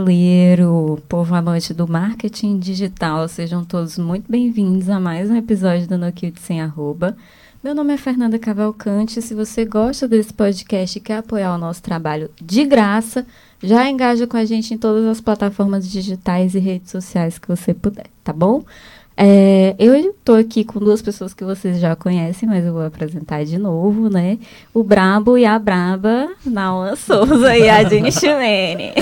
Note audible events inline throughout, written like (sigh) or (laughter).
Brasileiro, povo amante do marketing digital, sejam todos muito bem-vindos a mais um episódio do No Cute Sem Arroba. Meu nome é Fernanda Cavalcante. Se você gosta desse podcast e quer apoiar o nosso trabalho de graça, já engaja com a gente em todas as plataformas digitais e redes sociais que você puder, tá bom? É, eu estou aqui com duas pessoas que vocês já conhecem, mas eu vou apresentar de novo, né? O Brabo e a Braba, Nauma Souza e a (laughs) Jenny Chimene.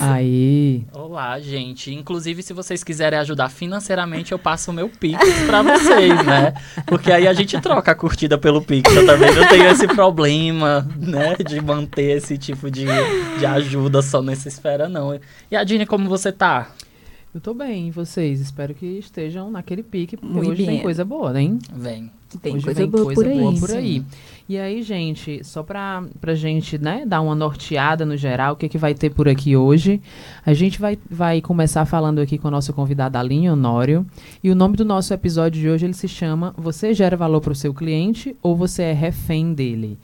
Aí. Olá, gente. Inclusive, se vocês quiserem ajudar financeiramente, eu passo o meu Pix para vocês, né? Porque aí a gente troca a curtida pelo Pix. Eu também não tenho esse problema, né? De manter esse tipo de, de ajuda só nessa esfera, não. E a Jenny, como você tá? Eu tô bem, e vocês? Espero que estejam naquele pique, porque Muito hoje bem. tem coisa boa, né? Vem. Tem hoje coisa vem boa coisa por aí. boa por sim. aí. E aí, gente, só pra, pra gente, né, dar uma norteada no geral, o que, que vai ter por aqui hoje? A gente vai, vai começar falando aqui com a nossa convidada Aline Honório. E o nome do nosso episódio de hoje, ele se chama Você gera valor para o seu cliente ou você é refém dele?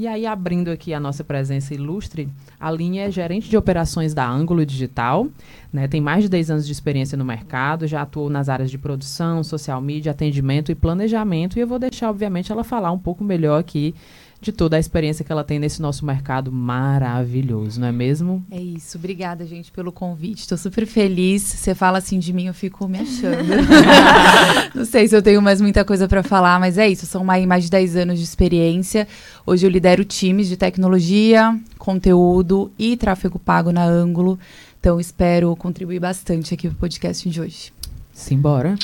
E aí, abrindo aqui a nossa presença ilustre, a Aline é gerente de operações da Ângulo Digital, né, tem mais de 10 anos de experiência no mercado, já atuou nas áreas de produção, social media, atendimento e planejamento. E eu vou deixar, obviamente, ela falar um pouco melhor aqui de toda a experiência que ela tem nesse nosso mercado maravilhoso, não é mesmo? É isso, obrigada, gente, pelo convite. Estou super feliz. Você fala assim de mim, eu fico me achando. (laughs) Não sei se eu tenho mais muita coisa para falar, mas é isso. São mais, mais de 10 anos de experiência. Hoje eu lidero times de tecnologia, conteúdo e tráfego pago na Ângulo. Então espero contribuir bastante aqui pro podcast de hoje. Simbora.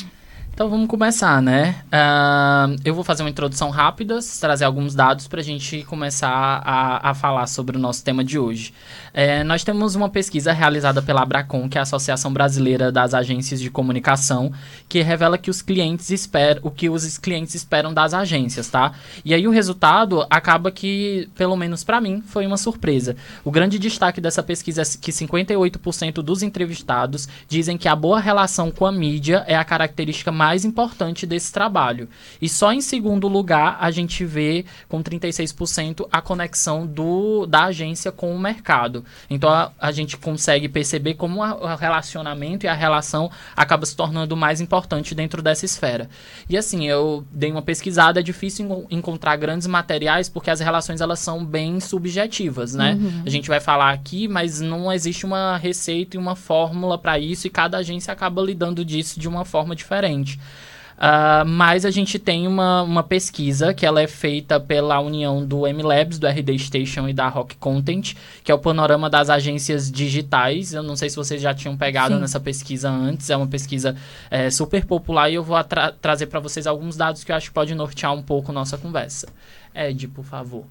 Então vamos começar, né? Ah, eu vou fazer uma introdução rápida, trazer alguns dados para a gente começar a, a falar sobre o nosso tema de hoje. É, nós temos uma pesquisa realizada pela Abracom, que é a Associação Brasileira das Agências de Comunicação, que revela que os clientes esperam, o que os clientes esperam das agências, tá? E aí o resultado acaba que, pelo menos para mim, foi uma surpresa. O grande destaque dessa pesquisa é que 58% dos entrevistados dizem que a boa relação com a mídia é a característica mais importante desse trabalho. E só em segundo lugar a gente vê com 36% a conexão do, da agência com o mercado. Então a, a gente consegue perceber como a- o relacionamento e a relação acaba se tornando mais importante dentro dessa esfera. E assim, eu dei uma pesquisada, é difícil en- encontrar grandes materiais porque as relações elas são bem subjetivas, né? A gente vai falar aqui, mas não existe uma receita e uma fórmula para isso e cada agência acaba lidando disso de uma forma diferente. Ah, mas a gente tem uma, uma pesquisa que ela é feita pela união do MLabs, do RD Station e da Rock Content, que é o panorama das agências digitais. Eu não sei se vocês já tinham pegado Sim. nessa pesquisa antes, é uma pesquisa é, super popular e eu vou atra- trazer para vocês alguns dados que eu acho que pode nortear um pouco nossa conversa. Ed, por favor.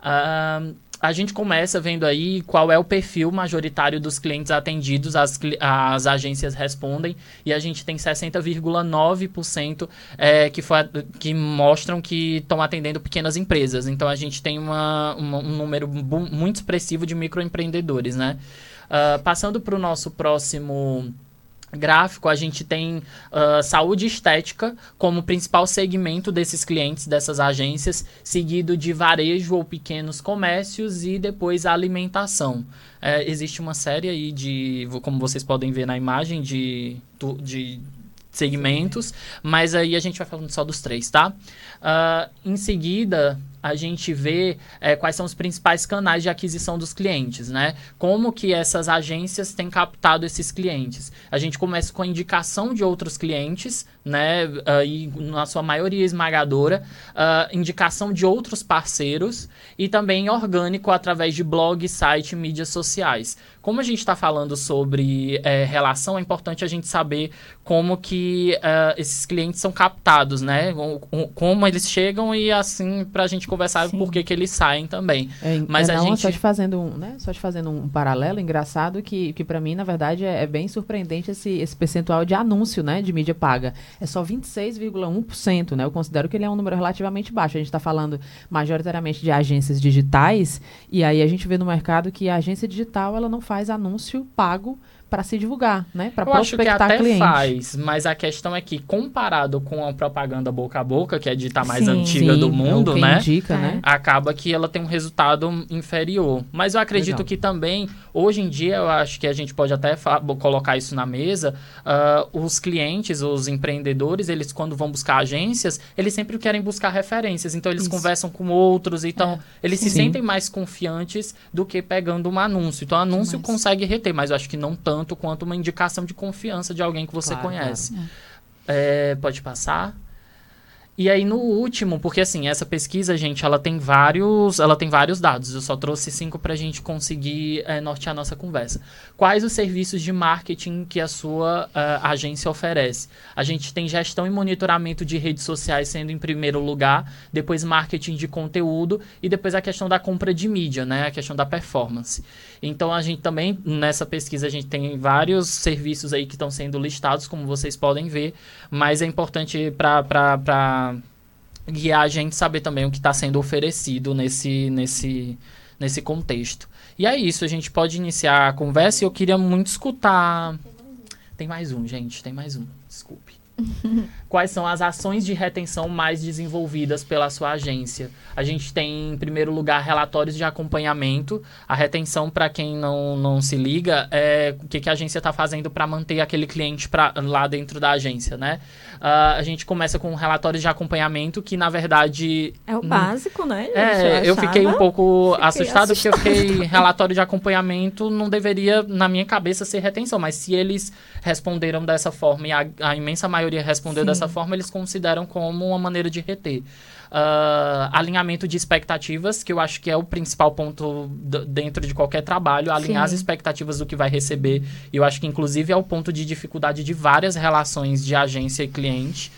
Ah, a gente começa vendo aí qual é o perfil majoritário dos clientes atendidos, as, as agências respondem, e a gente tem 60,9% é, que, que mostram que estão atendendo pequenas empresas. Então a gente tem uma, uma- um número muito expressivo de microempreendedores, né? Ah, passando para o nosso próximo gráfico, a gente tem ah, saúde estética como principal segmento desses clientes, dessas agências, seguido de varejo ou pequenos comércios e depois a alimentação. É, existe uma série aí de, como vocês podem ver na imagem, de, de segmentos, mas aí a gente vai falando só dos três, tá? Ah, em seguida, a gente vê eh, quais são os principais canais de aquisição dos clientes, né? Como que essas agências têm captado esses clientes. A gente começa com a indicação de outros clientes, né? ah, e na sua maioria esmagadora, ah, indicação de outros parceiros e também orgânico através de blog, site, mídias sociais. Como a gente está falando sobre eh, relação, é importante a gente saber como que ah, esses clientes são captados, né? Como eles chegam e assim para a gente conversar Sim. por que que eles saem também. É, Mas é, a não, gente- só te fazendo um, né? Só te fazendo um paralelo engraçado que, que para mim, na verdade, é, é bem surpreendente esse, esse percentual de anúncio, né, de mídia paga. É só 26,1%, né? Eu considero que ele é um número relativamente baixo. A gente está falando majoritariamente de agências digitais e aí a gente vê no mercado que a agência digital ela não faz anúncio pago para se divulgar, né? Para Eu acho que prospectar até cliente. faz, mas a questão é que, comparado com a propaganda boca a boca, que é a dita mais Sim. antiga Sim, do é mundo, né? Indica, É. né? acaba que ela tem um resultado inferior. Mas eu acredito Legal. que também, hoje em dia, eu acho que a gente pode até colocar isso na mesa, ah, os clientes, os empreendedores, eles quando vão buscar agências, eles sempre querem buscar referências. Então, eles Isso. conversam com outros, então, eles se Sim. sentem mais confiantes do que pegando um anúncio. Então, o anúncio Demais. consegue reter, mas eu acho que não tanto quanto uma indicação de confiança de alguém que você Claro, conhece. claro. É, pode passar. E aí no último, porque assim, essa pesquisa, gente, ela tem vários, ela tem vários dados. Eu só trouxe cinco para a gente conseguir é, nortear nossa conversa. Quais os serviços de marketing que a sua ah, agência oferece? A gente tem gestão e monitoramento de redes sociais sendo em primeiro lugar, depois marketing de conteúdo e depois a questão da compra de mídia, né? A questão da performance. Então a gente também nessa pesquisa a gente tem vários serviços aí que estão sendo listados, como vocês podem ver, mas é importante para guiar a gente saber também o que está sendo oferecido nesse, nesse, nesse contexto. E é isso, a gente pode iniciar a conversa e eu queria muito escutar. Tem mais um, gente, tem mais um. Desculpe. (laughs) Quais são as ações de retenção mais desenvolvidas pela sua agência? A gente tem, em primeiro lugar, relatórios de acompanhamento. A retenção, para quem não, não se liga, é o que, que a agência está fazendo para manter aquele cliente pra, lá dentro da agência, né? Ah, a gente começa com relatórios de acompanhamento, que na verdade É o Hum. básico, né? gente? é, eu fiquei um pouco Fiquei assustado porque eu fiquei (laughs) relatório de acompanhamento não deveria na minha cabeça ser retenção, mas se eles responderam dessa forma e a, a imensa maioria respondeu Sim. dessa forma, eles consideram como uma maneira de reter. Ah, alinhamento de expectativas, que eu acho que é o principal ponto dentro de qualquer trabalho, alinhar as Sim. expectativas do que vai receber. E eu acho que inclusive é o ponto de dificuldade de várias relações de agência e cliente.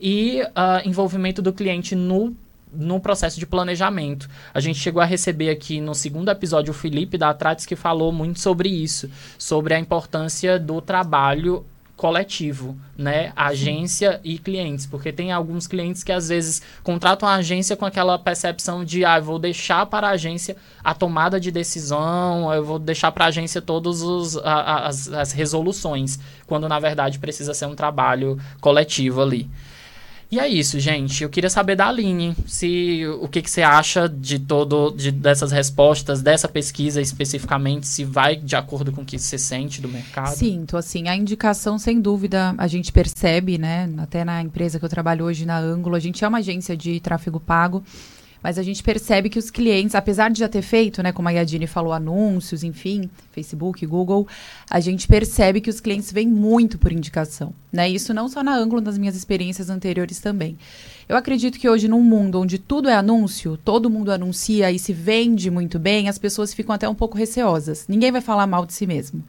E ah, envolvimento do cliente no no processo de planejamento. A gente chegou a receber aqui no segundo episódio o Felipe da Atrates que falou muito sobre isso, sobre a importância do trabalho coletivo, né? Agência e clientes, porque tem alguns clientes que às vezes contratam a agência com aquela percepção de ah, eu vou deixar para a agência a tomada de decisão, eu vou deixar para a agência todas as, as resoluções, quando na verdade precisa ser um trabalho coletivo ali. E é isso, gente. Eu queria saber da Aline, se o que, que você acha de todo de, dessas respostas, dessa pesquisa especificamente, se vai de acordo com o que você sente do mercado. Sinto, assim, a indicação, sem dúvida, a gente percebe, né? Até na empresa que eu trabalho hoje, na Ângulo, a gente é uma agência de tráfego pago, mas a gente percebe que os clientes, apesar de já ter feito, né, como a Yadine falou, anúncios, enfim, Facebook, Google, a gente percebe que os clientes vêm muito por indicação, né? Isso não só na Ângulo, nas minhas experiências anteriores também. Eu acredito que hoje, num mundo onde tudo é anúncio, todo mundo anuncia e se vende muito bem, as pessoas ficam até um pouco receosas. Ninguém vai falar mal de si mesmo.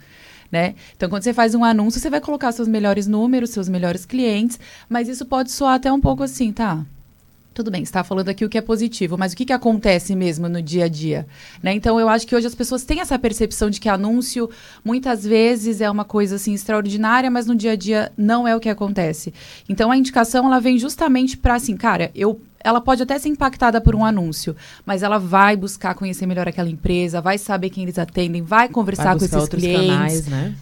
Né? Então, quando você faz um anúncio, você vai colocar seus melhores números, seus melhores clientes, mas isso pode soar até um pouco assim, tá? Tudo bem, você está falando aqui o que é positivo, mas o que, que acontece mesmo no dia a dia? Né? Então, eu acho que hoje as pessoas têm essa percepção de que anúncio, muitas vezes, é uma coisa assim extraordinária, mas no dia a dia não é o que acontece. Então, a indicação, ela vem justamente para assim, cara, eu ela pode até ser impactada por um anúncio, mas ela vai buscar conhecer melhor aquela empresa, vai saber quem eles atendem, vai conversar Vai com esses outros clientes. canais, né?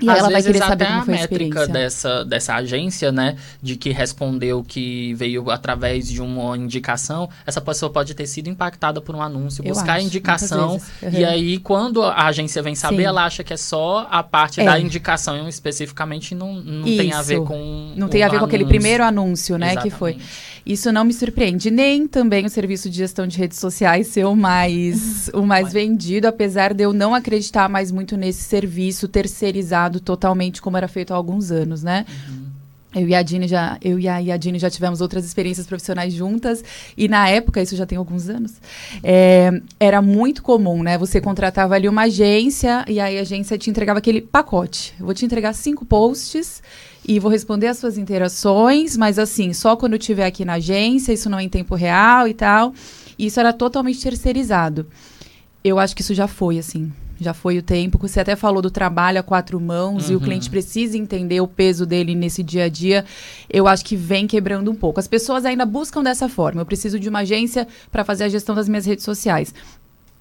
E Às ela vai vezes querer saber como foi a a métrica dessa, dessa agência, né, de que respondeu que veio através de uma indicação, essa pessoa pode ter sido impactada por um anúncio, Eu buscar acho, indicação, vezes. e Uhum. aí quando a agência vem saber, Sim. ela acha que é só a parte É. da indicação especificamente, não, não tem a ver com Não tem a ver com aquele anúncio. primeiro anúncio, né, que foi. Exatamente. Isso não me surpreende. Nem também o serviço de gestão de redes sociais ser o mais, o mais (laughs) vendido, apesar de eu não acreditar mais muito nesse serviço terceirizado totalmente como era feito há alguns anos, né? Eu e a Dini já, eu e a Yadine já tivemos outras experiências profissionais juntas e na época, isso já tem alguns anos, é, era muito comum, né? Você contratava ali uma agência e aí a agência te entregava aquele pacote. Eu vou te entregar cinco posts e vou responder as suas interações, mas assim, só quando eu estiver aqui na agência, isso não é em tempo real e tal. E isso era totalmente terceirizado. Eu acho que isso já foi, assim. Já foi o tempo. Você até falou do trabalho a quatro mãos e o Uhum. cliente precisa entender o peso dele nesse dia a dia. Eu acho que vem quebrando um pouco. As pessoas ainda buscam dessa forma. Eu preciso de uma agência para fazer a gestão das minhas redes sociais.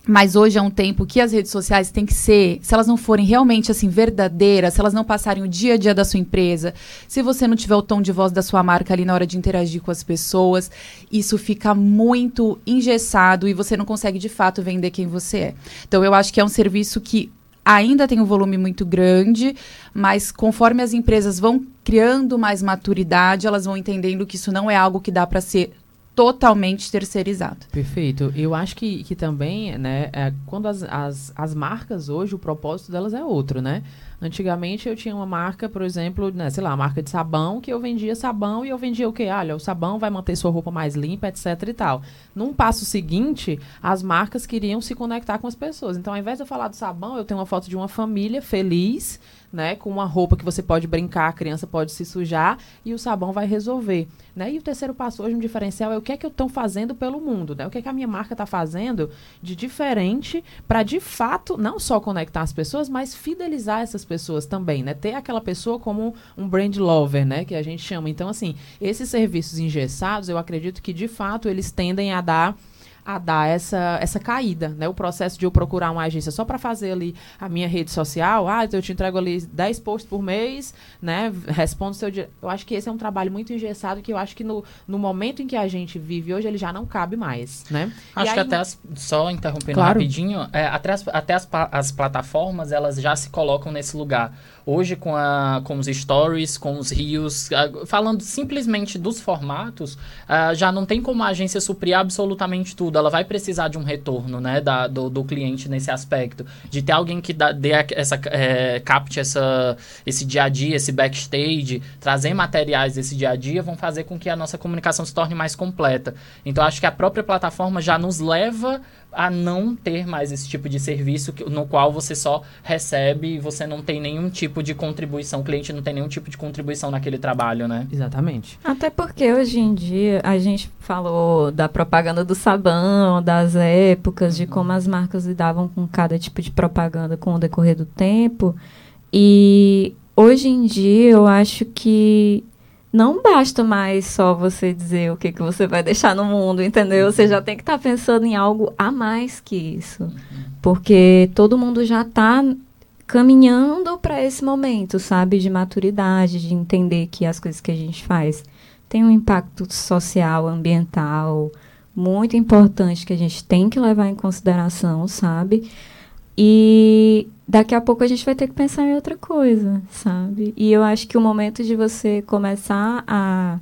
Mas hoje é um tempo que as redes sociais têm que ser, se elas não forem realmente assim verdadeiras, se elas não passarem o dia a dia da sua empresa, se você não tiver o tom de voz da sua marca ali na hora de interagir com as pessoas, isso fica muito engessado e você não consegue de fato vender quem você é. Então eu acho que é um serviço que ainda tem um volume muito grande, mas conforme as empresas vão criando mais maturidade, elas vão entendendo que isso não é algo que dá para ser totalmente terceirizado. Perfeito. Eu acho que, que também, né, é, quando as, as, as marcas hoje, o propósito delas é outro, né? Antigamente eu tinha uma marca, por exemplo, né, sei lá, uma marca de sabão, que eu vendia sabão e eu vendia o quê? Olha, o sabão vai manter sua roupa mais limpa, etc e tal. Num passo seguinte, as marcas queriam se conectar com as pessoas. Então, ao invés de eu falar do sabão, eu tenho uma foto de uma família feliz, né, com uma roupa que você pode brincar, a criança pode se sujar e o sabão vai resolver, né? E o terceiro passo hoje, um diferencial é o que é que eu estou fazendo pelo mundo, né? O que é que a minha marca está fazendo de diferente para de fato não só conectar as pessoas, mas fidelizar essas pessoas também, né? Ter aquela pessoa como um brand lover, né, que a gente chama. Então, assim, esses serviços engessados, eu acredito que de fato eles tendem a dar a dar essa, essa caída, né? O processo de eu procurar uma agência só para fazer ali a minha rede social, ah, então eu te entrego ali 10 posts por mês, né? Respondo seu dia. Eu acho que esse é um trabalho muito engessado que eu acho que no, no momento em que a gente vive hoje, ele já não cabe mais, né? Acho que até as, só interrompendo Claro. rapidinho, é, até, as, até as, as plataformas elas já se colocam nesse lugar. Hoje com, a, com os stories, com os rios, falando simplesmente dos formatos, ah, já não tem como a agência suprir absolutamente tudo. Ela vai precisar de um retorno, né, da, do, do cliente nesse aspecto, de ter alguém que dá, dê essa, é, capte essa, esse dia a dia, esse backstage, trazer materiais desse dia a dia, vão fazer com que a nossa comunicação se torne mais completa. Então acho que a própria plataforma já nos leva a não ter mais esse tipo de serviço que- no qual você só recebe e você não tem nenhum tipo de contribuição, o cliente não tem nenhum tipo de contribuição naquele trabalho, né? Exatamente. Até porque hoje em dia a gente falou da propaganda do sabão, das épocas, de como as marcas lidavam com cada tipo de propaganda com o decorrer do tempo. E hoje em dia eu acho que não basta mais só você dizer o que, que você vai deixar no mundo, entendeu? Você já tem que estar pensando em algo a mais que isso. Porque todo mundo já está caminhando para esse momento, sabe? De maturidade, de entender que as coisas que a gente faz têm um impacto social, ambiental, muito importante que a gente tem que levar em consideração, sabe? E daqui a pouco a gente vai ter que pensar em outra coisa, sabe? E eu acho que o momento de você começar a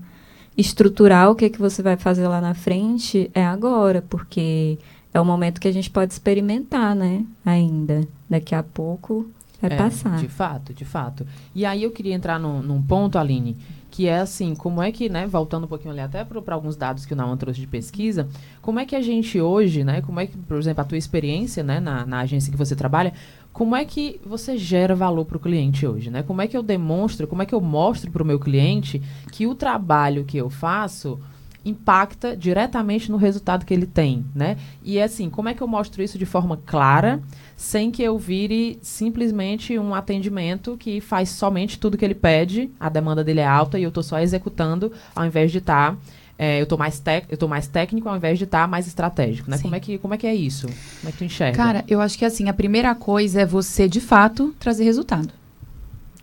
estruturar o que, que você vai fazer lá na frente é agora, porque é o momento que a gente pode experimentar, né? Ainda. Daqui a pouco vai É, passar. De fato, de fato. E aí eu queria entrar num, num ponto, Aline, que é assim, como é que, né, voltando um pouquinho ali até para alguns dados que o Nauman trouxe de pesquisa, como é que a gente hoje, né, como é que, por exemplo, a tua experiência, né, na, na agência que você trabalha, como é que você gera valor para o cliente hoje, né? Como é que eu demonstro, como é que eu mostro para o meu cliente que o trabalho que eu faço impacta diretamente no resultado que ele tem, né? E assim, como é que eu mostro isso de forma clara, sem que eu vire simplesmente um atendimento que faz somente tudo que ele pede, a demanda dele é alta e eu estou só executando, ao invés de estar eu estou mais, tec- eu tô mais técnico ao invés de estar mais estratégico, né? Sim. Como é, que, como é que é isso? Como é que tu enxerga? Cara, eu acho que assim, a primeira coisa é você, de fato, trazer resultado.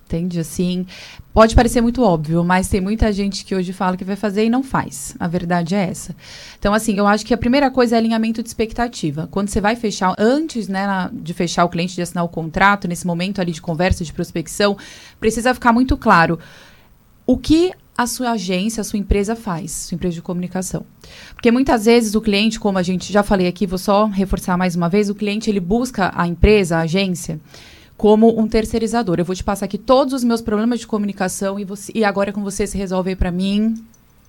Entende? Assim, pode parecer muito óbvio, mas tem muita gente que hoje fala que vai fazer e não faz. A verdade é essa. Então, assim, eu acho que a primeira coisa é alinhamento de expectativa. Quando você vai fechar, antes né, de fechar o cliente, de assinar o contrato, nesse momento ali de conversa, de prospecção, precisa ficar muito claro o que a sua agência, a sua empresa faz, sua empresa de comunicação. Porque muitas vezes o cliente, como a gente já falei aqui, vou só reforçar mais uma vez, o cliente ele busca a empresa, a agência, como um terceirizador. Eu vou te passar aqui todos os meus problemas de comunicação e, você, e agora com você se resolve para mim.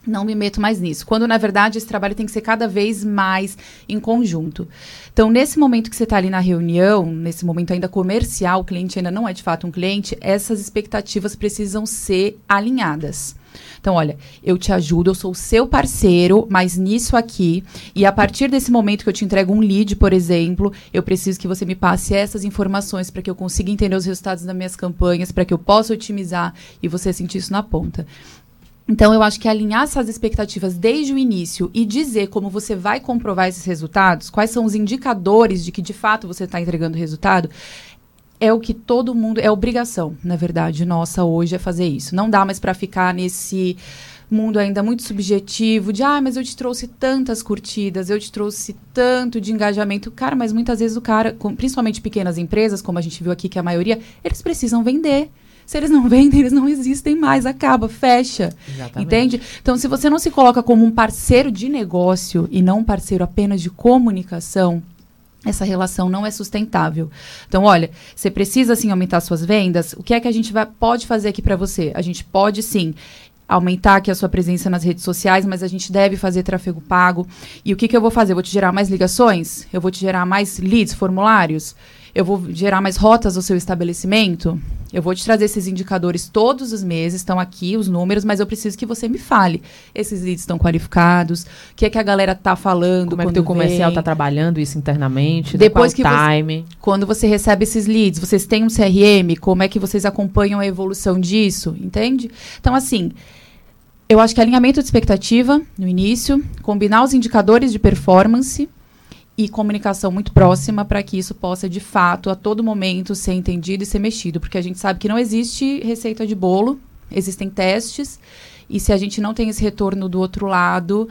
Não me meto mais nisso. Quando, na verdade, esse trabalho tem que ser cada vez mais em conjunto. Então, nesse momento que você está ali na reunião, nesse momento ainda comercial, o cliente ainda não é de fato um cliente, essas expectativas precisam ser alinhadas. Então, olha, eu te ajudo, eu sou o seu parceiro, mas nisso aqui, e a partir desse momento que eu te entrego um lead, por exemplo, eu preciso que você me passe essas informações para que eu consiga entender os resultados das minhas campanhas, para que eu possa otimizar e você sentir isso na ponta. Então, eu acho que alinhar essas expectativas desde o início e dizer como você vai comprovar esses resultados, quais são os indicadores de que de fato você está entregando resultado, é o que todo mundo. É obrigação, na verdade, nossa hoje é fazer isso. Não dá mais para ficar nesse mundo ainda muito subjetivo de ah, mas eu te trouxe tantas curtidas, eu te trouxe tanto de engajamento. Cara, mas muitas vezes o cara, com, principalmente pequenas empresas, como a gente viu aqui que é a maioria, eles precisam vender. Se eles não (laughs) vendem, eles não existem mais, acaba, fecha. Exatamente. Entende? Então, se você não se coloca como um parceiro de negócio e não um parceiro apenas de comunicação, essa relação não é sustentável. Então, olha, você precisa sim aumentar suas vendas. O que é que a gente vai, pode fazer aqui para você? A gente pode sim aumentar aqui a sua presença nas redes sociais, mas a gente deve fazer tráfego pago. E o que, que eu vou fazer? Eu vou te gerar mais ligações? Eu vou te gerar mais leads, formulários? Eu vou gerar mais rotas ao seu estabelecimento? Eu vou te trazer esses indicadores todos os meses, estão aqui os números, mas eu preciso que você me fale. Esses leads estão qualificados? O que é que a galera tá falando? Como é que o teu comercial está trabalhando isso internamente? né? Depois que você- time? Quando você recebe esses leads, vocês têm um CRM? Como é que vocês acompanham a evolução disso? Entende? Então, assim, eu acho que alinhamento de expectativa no início, combinar os indicadores de performance e comunicação muito próxima para que isso possa, de fato, a todo momento ser entendido e ser mexido. Porque a gente sabe que não existe receita de bolo, existem testes, e se a gente não tem esse retorno do outro lado,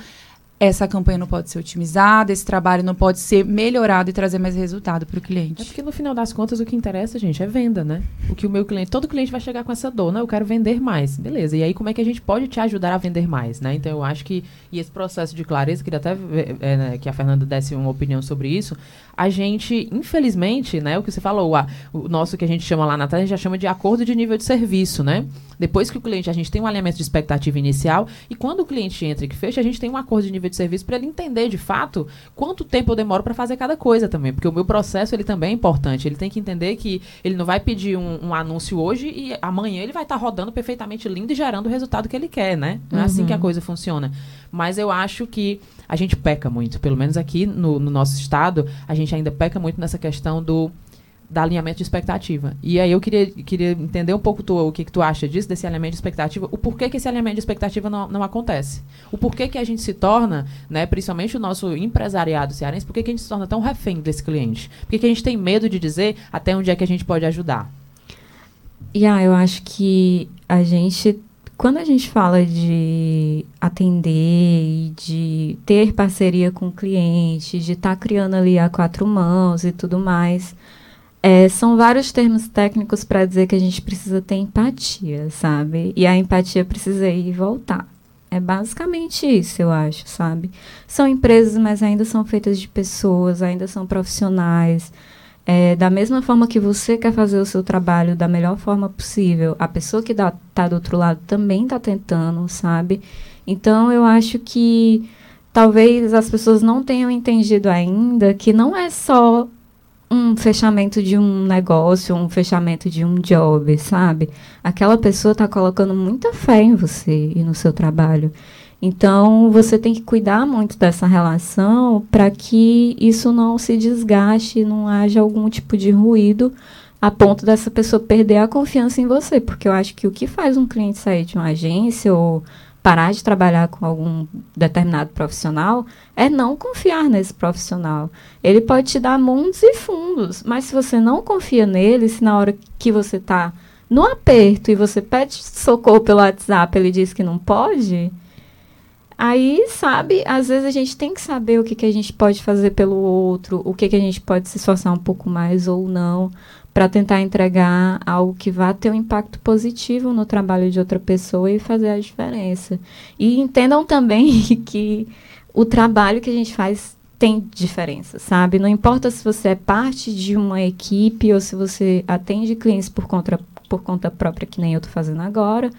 essa campanha não pode ser otimizada, esse trabalho não pode ser melhorado e trazer mais resultado para o É cliente. porque no final das contas o que interessa, gente, é venda, né? O que o meu cliente, todo cliente vai chegar com essa dor, né? Eu quero vender mais. Beleza. E aí como é que a gente pode te ajudar a vender mais, né? Então eu acho que e esse processo de clareza, queria até é, né, que a Fernanda desse uma opinião sobre isso. A gente, infelizmente, né, o que você falou, a- o nosso que a gente chama lá na trás, a gente já chama de acordo de nível de serviço, né? Depois que o cliente, a gente tem um alinhamento de expectativa inicial e quando o cliente entra e que fecha, a gente tem um acordo de nível de serviço para ele entender de fato quanto tempo eu demoro para fazer cada coisa também, porque o meu processo ele também é importante. Ele tem que entender que ele não vai pedir um, um anúncio hoje e amanhã ele vai estar rodando perfeitamente lindo e gerando o resultado que ele quer, né? Não é assim que a coisa funciona. Mas eu acho que a gente peca muito, pelo menos aqui no, no nosso estado, a gente ainda peca muito nessa questão do da alinhamento de expectativa. E aí eu queria, queria entender um pouco tu, o que, que tu acha disso, desse alinhamento de expectativa, o porquê que esse alinhamento de expectativa não, não acontece. O porquê que a gente se torna, né, principalmente o nosso empresariado cearense, por que a gente se torna tão refém desse cliente? Por que a gente tem medo de dizer até onde é que a gente pode ajudar? E ah, eu acho que a gente, quando a gente fala de atender e de ter parceria com o cliente, de estar criando ali a quatro mãos e tudo mais, é, são vários termos técnicos para dizer que a gente precisa ter empatia, sabe? E a empatia precisa ir e voltar. É basicamente isso, eu acho, sabe? São empresas, mas ainda são feitas de pessoas, ainda são profissionais. É, da mesma forma que você quer fazer o seu trabalho da melhor forma possível, a pessoa que está do outro lado também está tentando, sabe? Então, eu acho que talvez as pessoas não tenham entendido ainda que não é só um fechamento de um negócio, um fechamento de um job, sabe? Aquela pessoa está colocando muita fé em você e no seu trabalho. Então, você tem que cuidar muito dessa relação para que isso não se desgaste, não haja algum tipo de ruído a ponto dessa pessoa perder a confiança em você. Porque eu acho que o que faz um cliente sair de uma agência ou parar de trabalhar com algum determinado profissional é não confiar nesse profissional. Ele pode te dar mundos e fundos, mas se você não confia nele, se na hora que você está no aperto e você pede socorro pelo WhatsApp, ele diz que não pode, aí, sabe, às vezes a gente tem que saber o que, que a gente pode fazer pelo outro, o que, que a gente pode se esforçar um pouco mais ou não, para tentar entregar algo que vá ter um impacto positivo no trabalho de outra pessoa e fazer a diferença. E entendam também (laughs) que o trabalho que a gente faz tem diferença, sabe? Não importa se você é parte de uma equipe ou se você atende clientes por conta, por conta própria, que nem eu estou fazendo agora,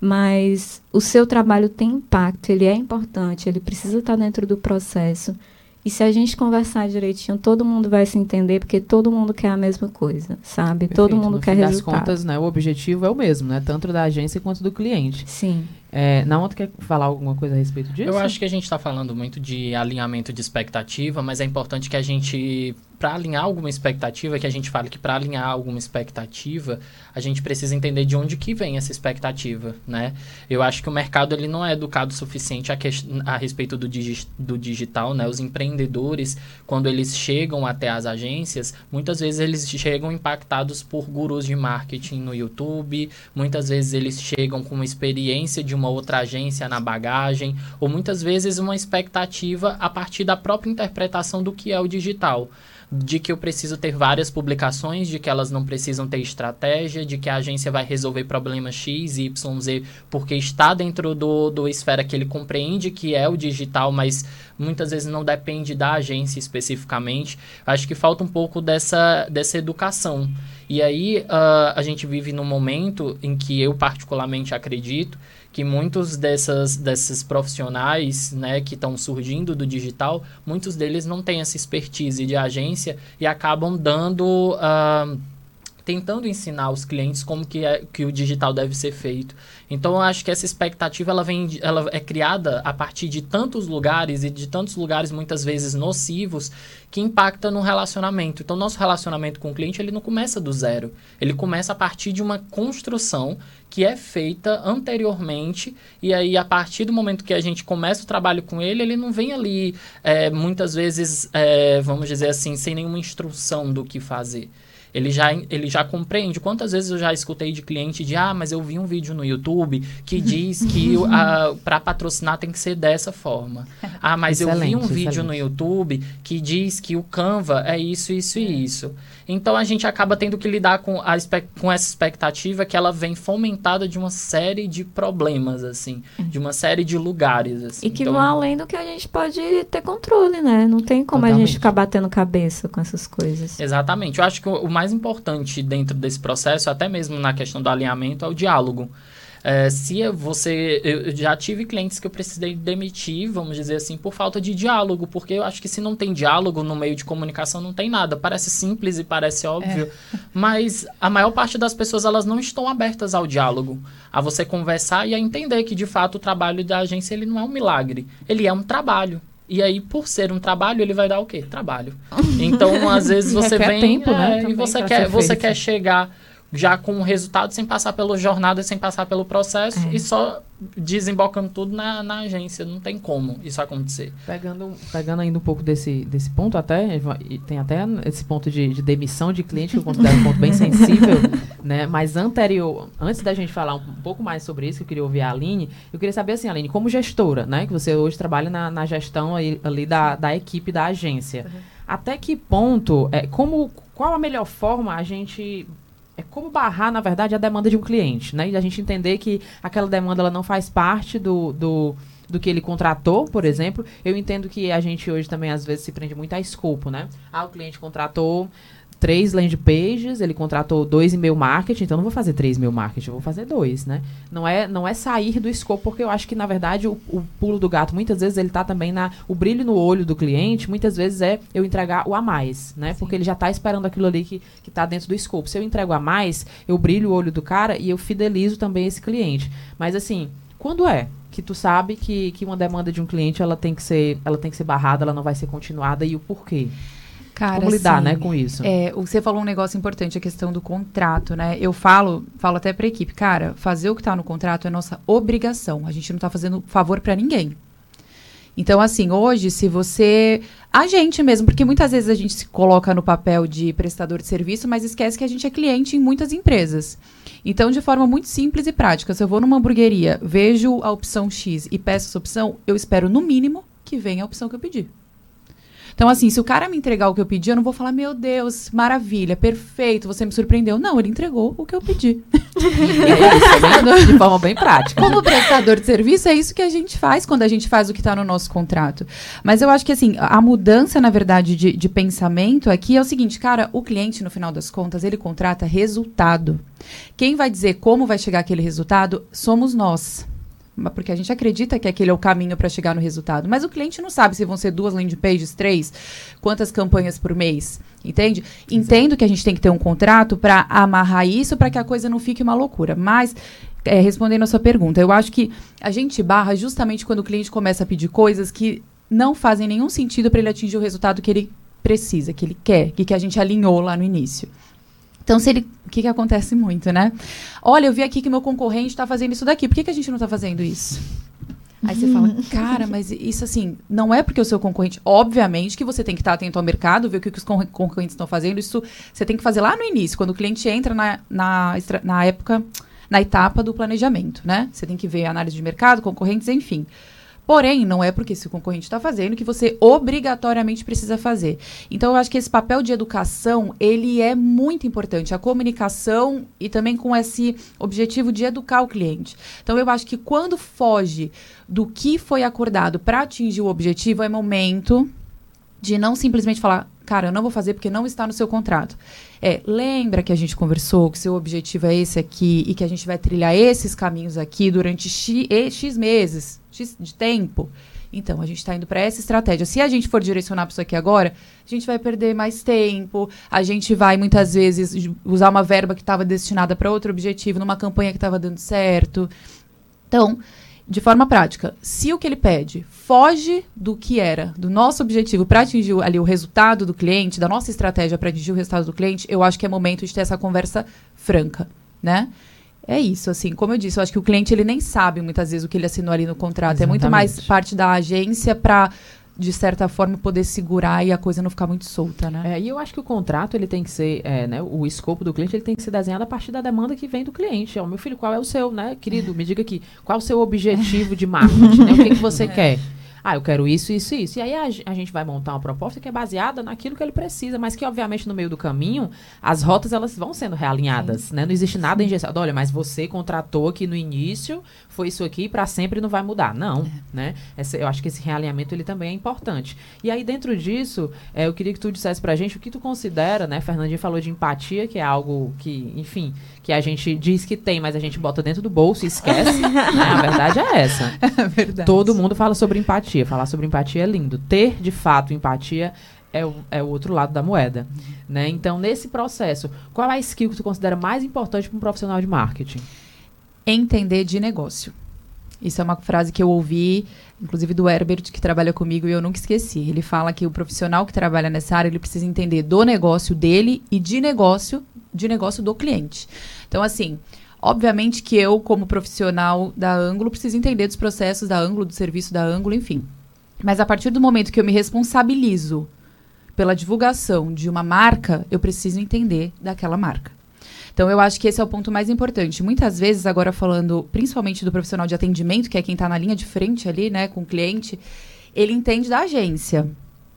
mas o seu trabalho tem impacto, ele é importante, ele precisa estar dentro do processo. E se a gente conversar direitinho, todo mundo vai se entender, porque todo mundo quer a mesma coisa, sabe? todo Perfeito. mundo no quer fim das resultado. contas, né, o objetivo é o mesmo, né? Tanto da agência quanto do cliente. Sim. É, na outra quer falar alguma coisa a respeito disso? Eu acho que a gente está falando muito de alinhamento de expectativa, mas é importante que a gente para alinhar alguma expectativa, que a gente fala que para alinhar alguma expectativa, a gente precisa entender de onde que vem essa expectativa, né? Eu acho que o mercado ele não é educado o suficiente a, que, a respeito do, digi, do digital, né? Os empreendedores, quando eles chegam até as agências, muitas vezes eles chegam impactados por gurus de marketing no YouTube, muitas vezes eles chegam com uma experiência de uma outra agência na bagagem, ou muitas vezes uma expectativa a partir da própria interpretação do que é o digital de que eu preciso ter várias publicações, de que elas não precisam ter estratégia, de que a agência vai resolver problemas X, Y, Z, porque está dentro do, do esfera que ele compreende que é o digital, mas muitas vezes não depende da agência especificamente. Acho que falta um pouco dessa, dessa educação. E aí uh, a gente vive num momento em que eu particularmente acredito que muitos dessas, desses profissionais né, que estão surgindo do digital, muitos deles não têm essa expertise de agência e acabam dando. Uh, tentando ensinar os clientes como que, é, que o digital deve ser feito. Então eu acho que essa expectativa ela vem ela é criada a partir de tantos lugares e de tantos lugares muitas vezes nocivos que impacta no relacionamento. Então nosso relacionamento com o cliente ele não começa do zero, ele começa a partir de uma construção que é feita anteriormente e aí a partir do momento que a gente começa o trabalho com ele ele não vem ali é, muitas vezes é, vamos dizer assim sem nenhuma instrução do que fazer ele já, ele já compreende. Quantas vezes eu já escutei de cliente de, ah, mas eu vi um vídeo no YouTube que (laughs) diz que para patrocinar tem que ser dessa forma. (laughs) Ah, mas excelente, eu vi um excelente. vídeo no YouTube que diz que o Canva é isso, isso e é. isso. Então a gente acaba tendo que lidar com, a, com essa expectativa que ela vem fomentada de uma série de problemas, assim, de uma série de lugares. Assim. E que então, vão além do que a gente pode ter controle, né? Não tem como Totalmente. a gente ficar batendo cabeça com essas coisas. Exatamente. Eu acho que o mais importante dentro desse processo, até mesmo na questão do alinhamento, é o diálogo. É, se você. Eu já tive clientes que eu precisei demitir, vamos dizer assim, por falta de diálogo, porque eu acho que se não tem diálogo no meio de comunicação, não tem nada. Parece simples e parece óbvio, é. (laughs) mas a maior parte das pessoas elas não estão abertas ao diálogo, a você conversar e a entender que de fato o trabalho da agência ele não é um milagre, ele é um trabalho. E aí, por ser um trabalho, ele vai dar o quê? Trabalho. Então, às vezes (laughs) você vem tempo, né, é, e você quer, você quer chegar já com o resultado sem passar pela jornada, sem passar pelo processo é. e só desembocando tudo na, na agência. Não tem como isso acontecer. Pegando, pegando ainda um pouco desse, desse ponto, até tem até esse ponto de, de demissão de cliente que eu considero um ponto bem (laughs) sensível, né? Mas anterior, antes da gente falar um, um, pouco mais sobre isso, que eu queria ouvir a Aline, eu queria saber assim, Aline, como gestora, né? Que você hoje trabalha na, na gestão aí, ali da, da equipe da agência. Uhum. Até que ponto, é, como, qual a melhor forma a gente é como barrar, na verdade, a demanda de um cliente, né? E a gente entender que aquela demanda ela não faz parte do, do, do que ele contratou, por exemplo. Eu entendo que a gente hoje também, às vezes, se prende muito a escopo, né? Ah, o cliente contratou três land pages, ele contratou dois e-mail marketing, então não vou fazer três e-mail marketing, eu vou fazer dois, né? Não é, não é sair do escopo, porque eu acho que, na verdade, o, o pulo do gato, muitas vezes, ele está também na... O brilho no olho do cliente, muitas vezes, é eu entregar o a mais, né? Sim. Porque ele já está esperando aquilo ali que está dentro do escopo. Se eu entrego a mais, eu brilho o olho do cara e eu fidelizo também esse cliente. Mas, assim, quando é? que tu sabe que, que uma demanda de um cliente ela tem que ser ela tem que ser barrada, ela não vai ser continuada e o porquê? Cara, Como lidar, né, com isso? É, você falou um negócio importante, a questão do contrato, né? Eu falo, falo até para a equipe, cara, fazer o que está no contrato é nossa obrigação. A gente não está fazendo favor para ninguém. Então, assim, hoje, se você. A gente mesmo, porque muitas vezes a gente se coloca no papel de prestador de serviço, mas esquece que a gente é cliente em muitas empresas. Então, de forma muito simples e prática, se eu vou numa hamburgueria, vejo a opção X e peço essa opção, eu espero no mínimo que venha a opção que eu pedi. Então, assim, se o cara me entregar o que eu pedi, eu não vou falar, meu Deus, maravilha, perfeito, você me surpreendeu. Não, ele entregou o que eu pedi. é (laughs) de forma bem prática. Como prestador de serviço, é isso que a gente faz quando a gente faz o que está no nosso contrato. Mas eu acho que, assim, a mudança, na verdade, de, de pensamento aqui é o seguinte, cara, o cliente, no final das contas, ele contrata resultado. Quem vai dizer como vai chegar aquele resultado somos nós porque a gente acredita que aquele é o caminho para chegar no resultado. Mas o cliente não sabe se vão ser duas landing pages, três, quantas campanhas por mês, entende? Exato. Entendo que a gente tem que ter um contrato para amarrar isso, para que a coisa não fique uma loucura. Mas é, respondendo a sua pergunta, eu acho que a gente barra justamente quando o cliente começa a pedir coisas que não fazem nenhum sentido para ele atingir o resultado que ele precisa, que ele quer, que, que a gente alinhou lá no início. Então, se ele. O que, que acontece muito, né? Olha, eu vi aqui que meu concorrente está fazendo isso daqui. Por que, que a gente não está fazendo isso? Aí você fala, (laughs) cara, mas isso assim, não é porque o seu concorrente. Obviamente que você tem que estar atento ao mercado, ver o que, que os concorrentes estão fazendo. Isso você tem que fazer lá no início, quando o cliente entra na, na, na época, na etapa do planejamento, né? Você tem que ver a análise de mercado, concorrentes, enfim. Porém, não é porque esse concorrente está fazendo que você obrigatoriamente precisa fazer. Então, eu acho que esse papel de educação, ele é muito importante. A comunicação e também com esse objetivo de educar o cliente. Então, eu acho que quando foge do que foi acordado para atingir o objetivo, é momento de não simplesmente falar, cara, eu não vou fazer porque não está no seu contrato. É, lembra que a gente conversou que seu objetivo é esse aqui e que a gente vai trilhar esses caminhos aqui durante X, X meses de tempo. Então, a gente está indo para essa estratégia. Se a gente for direcionar para isso aqui agora, a gente vai perder mais tempo, a gente vai muitas vezes usar uma verba que estava destinada para outro objetivo, numa campanha que estava dando certo. Então, de forma prática, se o que ele pede foge do que era, do nosso objetivo para atingir ali o resultado do cliente, da nossa estratégia para atingir o resultado do cliente, eu acho que é momento de ter essa conversa franca, né? É isso, assim, como eu disse, eu acho que o cliente ele nem sabe muitas vezes o que ele assinou ali no contrato. Exatamente. É muito mais parte da agência para de certa forma poder segurar e a coisa não ficar muito solta, né? É, e eu acho que o contrato ele tem que ser, é, né, o escopo do cliente ele tem que ser desenhado a partir da demanda que vem do cliente. Ó, meu filho, qual é o seu, né, querido? Me diga aqui, qual é o seu objetivo de marketing? né? O que, que você (laughs) é. quer? Ah, eu quero isso, isso e isso. E aí a, a, gente vai montar uma proposta que é baseada naquilo que ele precisa, mas que, obviamente, no meio do caminho, as rotas elas vão sendo realinhadas, né? Não existe nada engessado. Olha, mas você contratou aqui no início, foi isso aqui para sempre não vai mudar. Não, é. né? Essa, eu acho que esse realinhamento ele também é importante. E aí, dentro disso, é, eu queria que tu dissesse pra gente o que tu considera, né? Fernandinha falou de empatia, que é algo que, enfim, que a gente diz que tem, mas a gente bota dentro do bolso e esquece. (laughs) né? A verdade é essa. É verdade. Todo mundo fala sobre empatia. Falar sobre empatia é lindo. Ter, de fato, empatia é o, é o outro lado da moeda. Uhum. Né? Então, nesse processo, qual é a skill que tu considera mais importante para um profissional de marketing? Entender de negócio. Isso é uma frase que eu ouvi, inclusive do Herbert, que trabalha comigo, e eu nunca esqueci. Ele fala que o profissional que trabalha nessa área, ele precisa entender do negócio dele e de negócio, de negócio do cliente. Então, assim, obviamente que eu, como profissional da Ângulo, preciso entender dos processos da Ângulo, do serviço da Ângulo, enfim. Mas a partir do momento que eu me responsabilizo pela divulgação de uma marca, eu preciso entender daquela marca. Então, eu acho que esse é o ponto mais importante. Muitas vezes, agora falando principalmente do profissional de atendimento, que é quem está na linha de frente ali, né, com o cliente, ele entende da agência.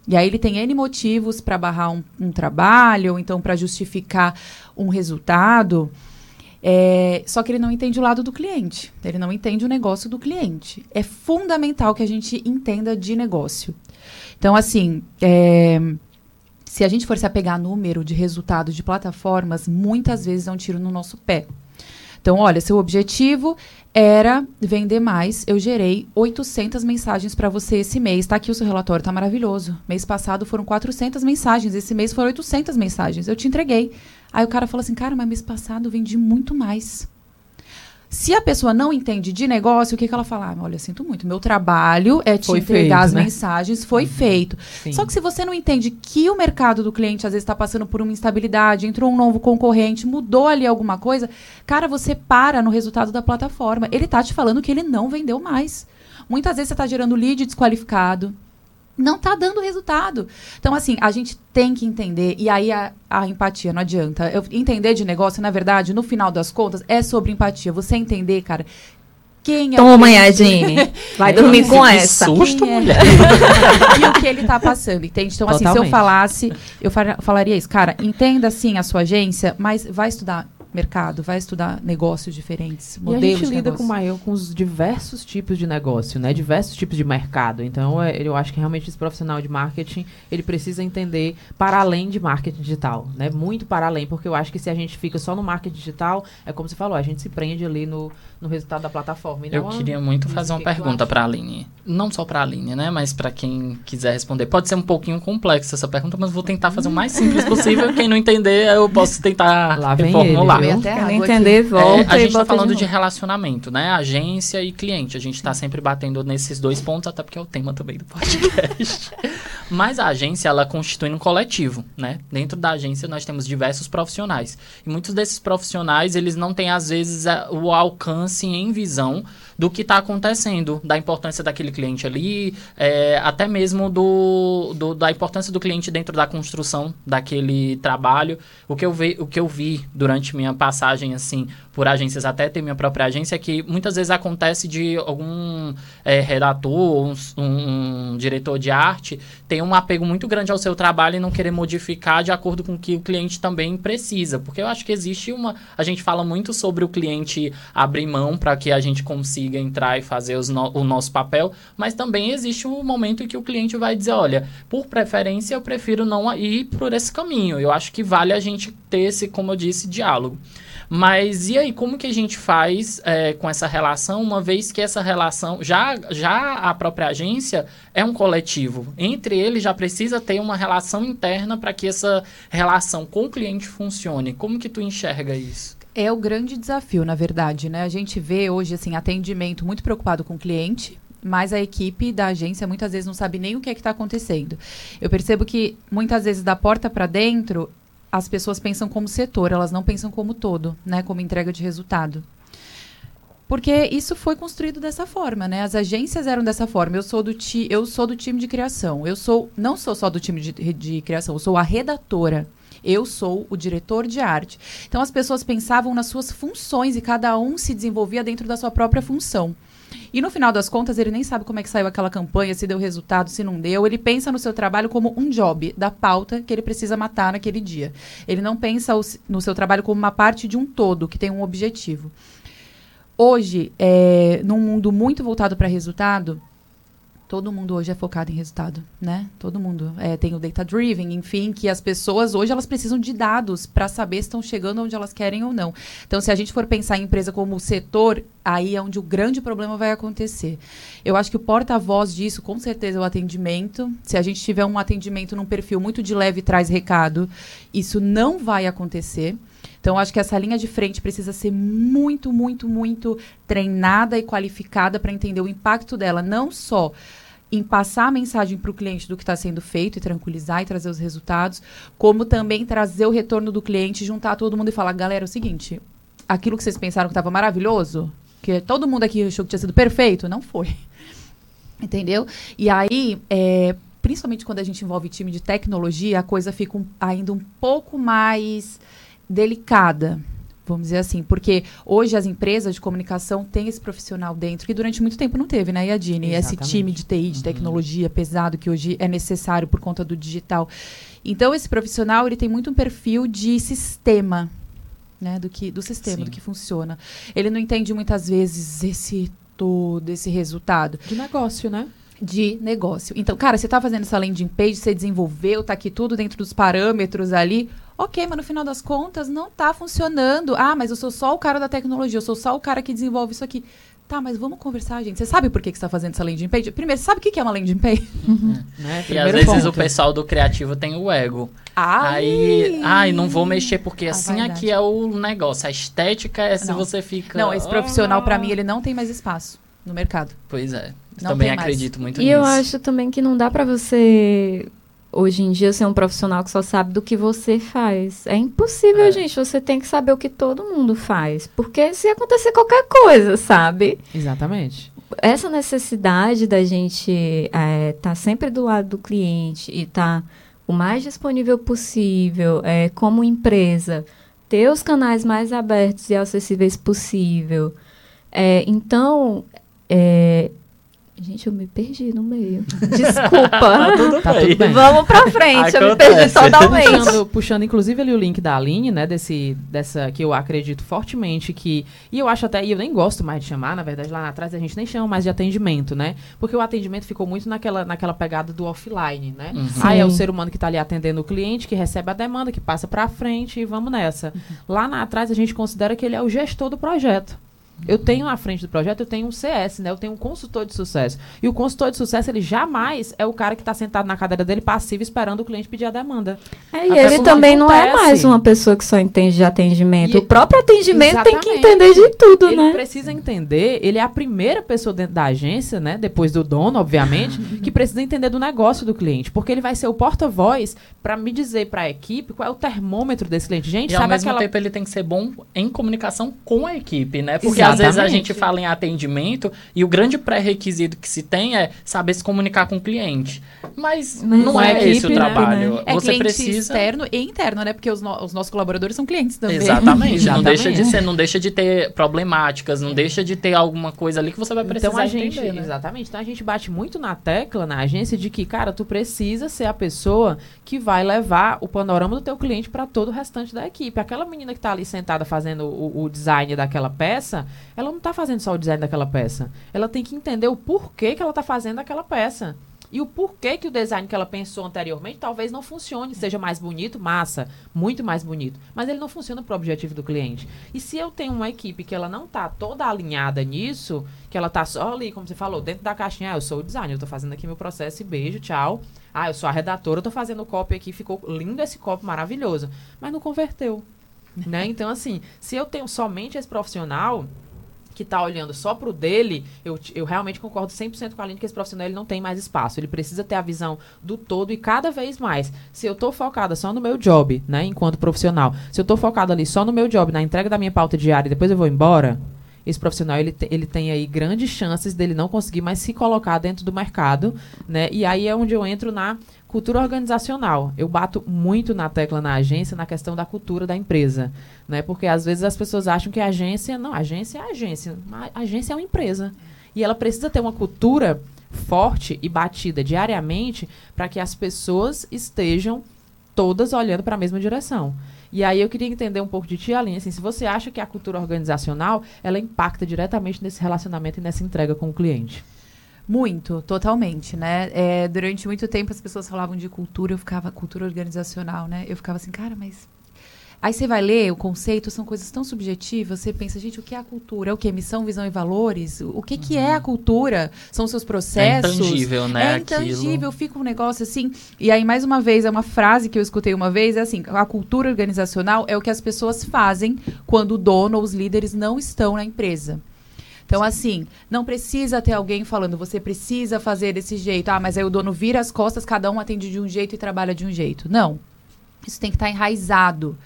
E aí ele tem N motivos para barrar um, um, trabalho, ou então para justificar um resultado. É, só que ele não entende o lado do cliente. Ele não entende o negócio do cliente. É fundamental que a gente entenda de negócio. Então, assim, é, se a gente for se apegar a número de resultados de plataformas, muitas vezes é um tiro no nosso pé. Então, olha, seu objetivo era vender mais. Eu gerei 800 mensagens para você esse mês. Está aqui o seu relatório, tá maravilhoso. Mês passado foram 400 mensagens, esse mês foram 800 mensagens. Eu te entreguei. Aí o cara falou assim: "Cara, mas mês passado eu vendi muito mais". Se a pessoa não entende de negócio, o que, que ela fala? Ah, olha, sinto muito. Meu trabalho é te foi entregar feito, as né? mensagens, foi uhum. feito. Sim. Só que se você não entende que o mercado do cliente às vezes está passando por uma instabilidade, entrou um novo concorrente, mudou ali alguma coisa, cara, você para no resultado da plataforma. Ele tá te falando que ele não vendeu mais. Muitas vezes você está gerando lead desqualificado não está dando resultado. Então, assim, a gente tem que entender, e aí a, a, empatia, não adianta. Eu entender de negócio, na verdade, no final das contas, é sobre empatia. Você entender, cara, quem é Toma, Yadine. (laughs) Vai dormir com essa. Susto, é? mulher. (laughs) e o que ele está passando, entende? Então, Totalmente. assim, se eu falasse, eu falaria isso. Cara, entenda, sim, a sua agência, mas vai estudar mercado, vai estudar negócios diferentes, modelos E a gente lida com Mael com os diversos tipos de negócio, né? Diversos tipos de mercado. Então, é, eu acho que realmente esse profissional de marketing, ele precisa entender para além de marketing digital, né? Muito para além, porque eu acho que se a gente fica só no marketing digital, é como você falou, a gente se prende ali no, no resultado da plataforma. eu queria muito fazer uma pergunta para a Aline. não só para a Aline, né, mas para quem quiser responder. Pode ser um pouquinho complexa essa pergunta, mas vou tentar fazer o mais simples possível. Quem não entender, eu posso tentar Lá vem reformular. Até entender, É, volta a e gente está falando de, novo. relacionamento, né? Agência e cliente. A gente está sempre batendo nesses dois pontos, até porque é o tema também do podcast. (laughs) Mas a agência, ela constitui um coletivo, né? Dentro da agência, nós temos diversos profissionais. E muitos desses profissionais, eles não têm, às vezes, a- o alcance em visão do que está acontecendo, da importância daquele cliente ali, é, até mesmo do, do- da importância do cliente dentro da construção daquele trabalho. O que, eu vi, o que eu vi durante minha passagem, assim, por agências, até ter minha própria agência, que muitas vezes acontece de algum é, redator, um, um- diretor de arte, ter um apego muito grande ao seu trabalho e não querer modificar de acordo com o que o cliente também precisa. Porque eu acho que existe uma. A gente fala muito sobre o cliente abrir mão para que a gente consiga entrar e fazer no- o nosso papel, mas também existe um momento em que o cliente vai dizer: olha, por preferência eu prefiro não ir por esse caminho. Eu acho que vale a gente ter esse, como eu disse, diálogo. Mas e aí, como que a gente faz é, com essa relação, uma vez que essa relação, já, já a própria agência é um coletivo. Entre eles já precisa ter uma relação interna para que essa relação com o cliente funcione. Como que tu enxerga isso? É o grande desafio, na verdade, né? A gente vê hoje, assim, atendimento muito preocupado com o cliente, mas a equipe da agência muitas vezes não sabe nem o que é que está acontecendo. Eu percebo que muitas vezes da porta para dentro, as pessoas pensam como setor, elas não pensam como todo, né? Como entrega de resultado. Porque isso foi construído dessa forma, né? As agências eram dessa forma. Eu sou do, ti, eu sou do time de criação. Eu sou não sou só do time de, de criação, eu sou a redatora. Eu sou o diretor de arte. Então as pessoas pensavam nas suas funções e cada um se desenvolvia dentro da sua própria função. E no final das contas, ele nem sabe como é que saiu aquela campanha, se deu resultado, se não deu. Ele pensa no seu trabalho como um job da pauta que ele precisa matar naquele dia. Ele não pensa no seu trabalho como uma parte de um todo, que tem um objetivo. Hoje, é, num mundo muito voltado para resultado, todo mundo hoje é focado em resultado, né? Todo mundo é, tem o data driven, enfim, que as pessoas hoje elas precisam de dados para saber se estão chegando onde elas querem ou não. Então, se a gente for pensar em empresa como setor, aí é onde o grande problema vai acontecer. Eu acho que o porta-voz disso, com certeza, é o atendimento. Se a gente tiver um atendimento num perfil muito de leve traz recado, isso não vai acontecer. Então, acho que essa linha de frente precisa ser muito, muito, muito treinada e qualificada para entender o impacto dela, não só em passar a mensagem para o cliente do que está sendo feito e tranquilizar e trazer os resultados, como também trazer o retorno do cliente, juntar todo mundo e falar, galera, é o seguinte, aquilo que vocês pensaram que estava maravilhoso, que todo mundo aqui achou que tinha sido perfeito, não foi. (laughs) Entendeu? E aí, é, principalmente quando a gente envolve time de tecnologia, a coisa fica um- ainda um pouco mais delicada, vamos dizer assim, porque hoje as empresas de comunicação têm esse profissional dentro, que durante muito tempo não teve, né, Yadine? Esse time de TI, de tecnologia pesado, que hoje é necessário por conta do digital. Então, esse profissional, ele tem muito um perfil de sistema, né, do, que, do sistema, Sim. do que funciona. Ele não entende muitas vezes esse todo, esse resultado De negócio, né? de negócio. Então, cara, você tá fazendo essa landing page, você desenvolveu, tá aqui tudo dentro dos parâmetros ali. Ok, mas no final das contas não tá funcionando. Ah, mas eu sou só o cara da tecnologia, eu sou só o cara que desenvolve isso aqui. Tá, mas vamos conversar, gente. Você sabe por que, que você tá fazendo essa landing page? Primeiro, você sabe o que que é uma landing page? né? E às vezes ponto. o pessoal do criativo tem o ego. Ai! Aí, ai, não vou mexer porque A assim aqui é o negócio. A estética é se Não. você fica. Não, esse profissional, pra Ah. mim, ele não tem mais espaço no mercado. Pois é. Não Também tem mais. acredito muito E nisso. eu acho também que não dá pra você, hoje em dia, ser um profissional que só sabe do que você faz. É impossível, É. gente. Você tem que saber o que todo mundo faz. Porque se acontecer qualquer coisa, sabe? Exatamente. Essa necessidade da gente estar sempre do lado do cliente e estar o mais disponível possível, é, como empresa, ter os canais mais abertos e acessíveis possível. É, então, é, gente, eu me perdi no meio. Desculpa. Tudo Tá bem. tudo bem. Vamos pra frente, eu me perdi totalmente. Puxando, puxando, inclusive, ali o link da Aline, né? Desse, dessa que eu acredito fortemente que. E eu acho até, e eu nem gosto mais de chamar, na verdade, lá atrás a gente nem chama mais de atendimento, né? Porque o atendimento ficou muito naquela, naquela pegada do offline, né? Uhum. Ah, é o ser humano que tá ali atendendo o cliente, que recebe a demanda, que passa pra frente e vamos nessa. Uhum. Lá na, atrás a gente considera que ele é o gestor do projeto. Eu tenho na frente do projeto, eu tenho um CS, né? Eu tenho um consultor de sucesso. E o consultor de sucesso, ele jamais é o cara que está sentado na cadeira dele passivo esperando o cliente pedir a demanda. É, e ele também não é mais uma pessoa que só entende de atendimento. E o próprio atendimento exatamente. tem que entender de tudo, ele né? Ele precisa entender, ele é a primeira pessoa dentro da agência, né? Depois do dono, obviamente, (laughs) que precisa entender do negócio do cliente. Porque ele vai ser o porta-voz para me dizer para a equipe qual é o termômetro desse cliente. Gente, e sabe ao mesmo aquela... tempo ele tem que ser bom em comunicação com a equipe, né? Porque Exatamente. Às vezes a gente fala em atendimento e o grande pré-requisito que se tem é saber se comunicar com o cliente. Mas, Mas não é, é esse o né? trabalho. Né? É Você precisa externo e interno, né? Porque os, no os, nossos colaboradores são clientes também. Exatamente. Exatamente. Não deixa de ser, não deixa de ter problemáticas, não deixa de ter alguma coisa ali que você vai precisar então, a gente, entender, né? Exatamente. Então a gente bate muito na tecla na agência de que, cara, tu precisa ser a pessoa que vai levar o panorama do teu cliente para todo o restante da equipe. Aquela menina que está ali sentada fazendo o, o, design daquela peça, ela não está fazendo só o design daquela peça. Ela tem que entender o porquê que ela está fazendo aquela peça. E o porquê que o design que ela pensou anteriormente talvez não funcione, seja mais bonito, massa, muito mais bonito, mas ele não funciona para o objetivo do cliente. E se eu tenho uma equipe que ela não está toda alinhada nisso, que ela está só ali, como você falou, dentro da caixinha, ah, eu sou o designer, eu estou fazendo aqui meu processo e beijo, tchau. Ah, eu sou a redatora, eu estou fazendo o copy aqui, ficou lindo esse copo, maravilhoso, mas não converteu. né? Então, assim, se eu tenho somente esse profissional, que está olhando só para o dele, eu, eu realmente concordo 100% com a linha que esse profissional ele não tem mais espaço. Ele precisa ter a visão do todo e cada vez mais. Se eu estou focada só no meu job, né, enquanto profissional, se eu estou focada ali só no meu job, na entrega da minha pauta diária e depois eu vou embora, esse profissional ele, ele tem aí grandes chances dele não conseguir mais se colocar dentro do mercado, né? E aí é onde eu entro na cultura organizacional. Eu bato muito na tecla na agência na questão da cultura da empresa, né? Porque às vezes as pessoas acham que a agência, não, a agência é a agência, a agência é uma empresa. E ela precisa ter uma cultura forte e batida diariamente para que as pessoas estejam todas olhando para a mesma direção. E aí eu queria entender um pouco de ti, Aline, assim, se você acha que a cultura organizacional, ela impacta diretamente nesse relacionamento e nessa entrega com o cliente. Muito, totalmente, né? É, durante muito tempo as pessoas falavam de cultura, eu ficava, cultura organizacional, né? Eu ficava assim, cara, mas Aí você vai ler o conceito, são coisas tão subjetivas, você pensa, gente, o que é a cultura? É o que? Missão, visão e valores? O que, que é uhum. a cultura? São seus processos? É intangível, né? É intangível, aquilo. fica um negócio assim. E aí, mais uma vez, é uma frase que eu escutei uma vez, é assim, a cultura organizacional é o que as pessoas fazem quando o dono ou os líderes não estão na empresa. Então, assim, não precisa ter alguém falando, você precisa fazer desse jeito. Ah, mas aí o dono vira as costas, cada um atende de um jeito e trabalha de um jeito. Não. Isso tem que estar tá enraizado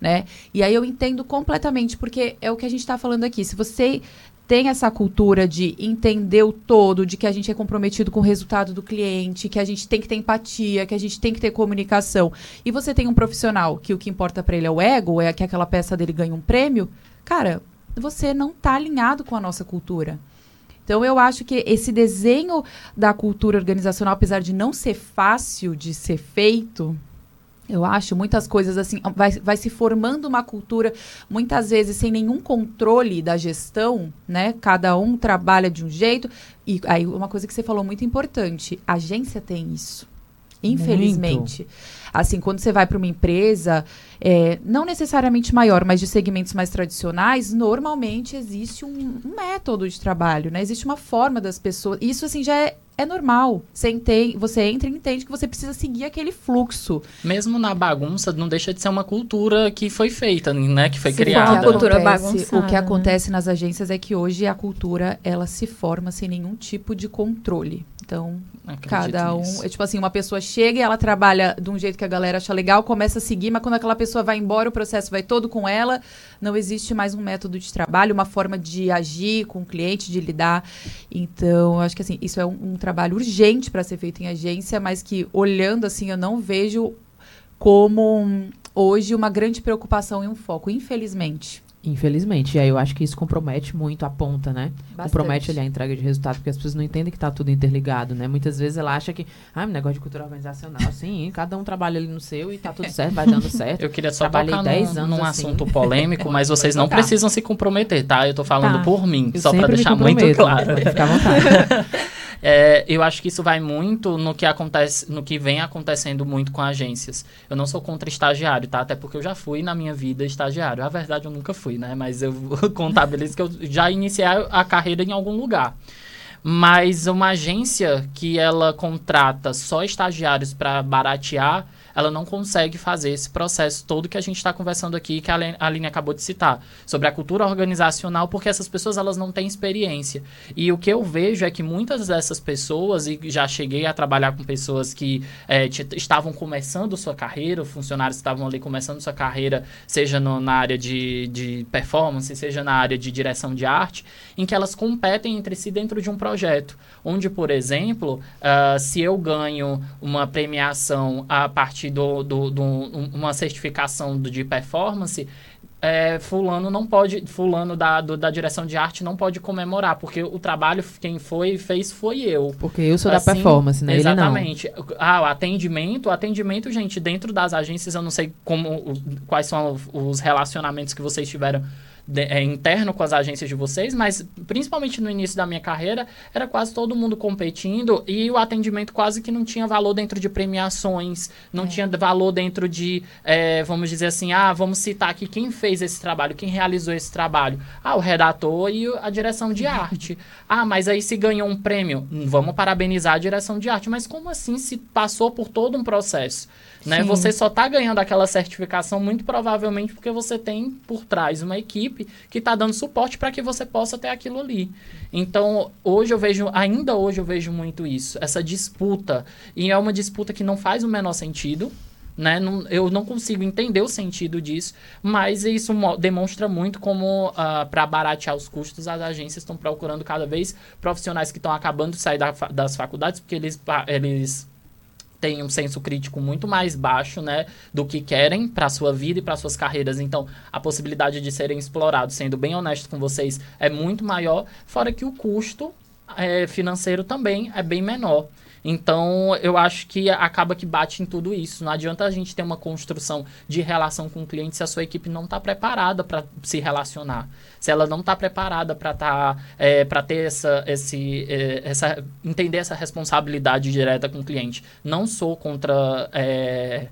né? E aí eu entendo completamente, porque é o que a gente está falando aqui. Se você tem essa cultura de entender o todo, de que a gente é comprometido com o resultado do cliente, que a gente tem que ter empatia, que a gente tem que ter comunicação, e você tem um profissional que o que importa para ele é o ego, é que aquela peça dele ganha um prêmio, cara, você não está alinhado com a nossa cultura. Então, eu acho que esse desenho da cultura organizacional, apesar de não ser fácil de ser feito, eu acho muitas coisas assim, vai, vai se formando uma cultura, muitas vezes sem nenhum controle da gestão, né? Cada um trabalha de um jeito. E aí, uma coisa que você falou muito importante: a agência tem isso. Infelizmente. Muito. Assim, quando você vai para uma empresa, é, não necessariamente maior, mas de segmentos mais tradicionais, normalmente existe um, um método de trabalho, né? Existe uma forma das pessoas. Isso, assim, já é é normal. Você, entende, você entra e entende que você precisa seguir aquele fluxo. Mesmo na bagunça, não deixa de ser uma cultura que foi feita, né? Que foi se criada. Uma cultura bagunçada. O que acontece nas agências é que hoje a cultura ela se forma sem nenhum tipo de controle. Então, Acredito cada um. Nisso. É tipo assim, uma pessoa chega e ela trabalha de um jeito que a galera acha legal, começa a seguir, mas quando aquela pessoa vai embora, o processo vai todo com ela. Não existe mais um método de trabalho, uma forma de agir com o cliente, de lidar. Então, acho que assim, isso é um, um trabalho urgente para ser feito em agência, mas que olhando assim, eu não vejo como hoje uma grande preocupação e um foco, infelizmente. Infelizmente. E aí eu acho que isso compromete muito a ponta, né? Bastante. Compromete ali a entrega de resultado, porque as pessoas não entendem que está tudo interligado, né? Muitas vezes ela acha que, ah, um negócio de cultura organizacional, sim, cada um trabalha ali no seu e tá tudo certo, vai dando (laughs) certo. Eu queria só Trabalhei tocar 10 anos num assim. assunto polêmico, (laughs) mas vocês não precisam se comprometer, tá? Eu tô falando tá. por mim, eu só para deixar muito claro. Ficar à vontade. (laughs) É, eu acho que isso vai muito no que acontece, no que vem acontecendo muito com agências. Eu não sou contra estagiário, tá? Até porque eu já fui na minha vida estagiário. A verdade eu nunca fui, né? Mas eu (laughs) contabilizo que eu já iniciei a carreira em algum lugar. Mas uma agência que ela contrata só estagiários para baratear, ela não consegue fazer esse processo todo que a gente está conversando aqui, que a Aline acabou de citar, sobre a cultura organizacional, porque essas pessoas elas não têm experiência. E o que eu vejo é que muitas dessas pessoas, e já cheguei a trabalhar com pessoas que é, estavam começando sua carreira, funcionários estavam ali começando sua carreira, seja no, na área de, de performance, seja na área de direção de arte, em que elas competem entre si dentro de um projeto. Onde, por exemplo, uh, se eu ganho uma premiação a partir parte do, do, do uma certificação do, de performance, é, fulano não pode, fulano da, do, da direção de arte não pode comemorar, porque o trabalho quem foi fez foi eu. Porque eu sou assim, da performance, né? Exatamente. Ah, o atendimento, o atendimento, gente, dentro das agências, eu não sei como, quais são os relacionamentos que vocês tiveram de, é, interno com as agências de vocês, mas principalmente no início da minha carreira, era quase todo mundo competindo e o atendimento quase que não tinha valor dentro de premiações, não é. tinha valor dentro de, é, vamos dizer assim, ah, vamos citar aqui quem fez esse trabalho, quem realizou esse trabalho. Ah, o redator e a direção de arte. Ah, mas aí se ganhou um prêmio, vamos parabenizar a direção de arte. Mas como assim se passou por todo um processo? Né? Você só está ganhando aquela certificação muito provavelmente porque você tem por trás uma equipe que está dando suporte para que você possa ter aquilo ali. Então, hoje eu vejo, ainda hoje eu vejo muito isso, essa disputa. E é uma disputa que não faz o menor sentido. Né? Não, eu não consigo entender o sentido disso, mas isso demonstra muito como, uh, ah, para baratear os custos, as agências estão procurando cada vez profissionais que estão acabando de sair da, das faculdades, porque eles, eles têm um senso crítico muito mais baixo, né, do que querem para sua vida e para suas carreiras. Então, a possibilidade de serem explorados, sendo bem honesto com vocês, é muito maior, fora que o custo é, financeiro também é bem menor. Então, eu acho que acaba que bate em tudo isso. Não adianta a gente ter uma construção de relação com o cliente se a sua equipe não está preparada para se relacionar. Se ela não está preparada para tá, é, ter essa, esse, é, essa. entender essa responsabilidade direta com o cliente. Não sou contra. É,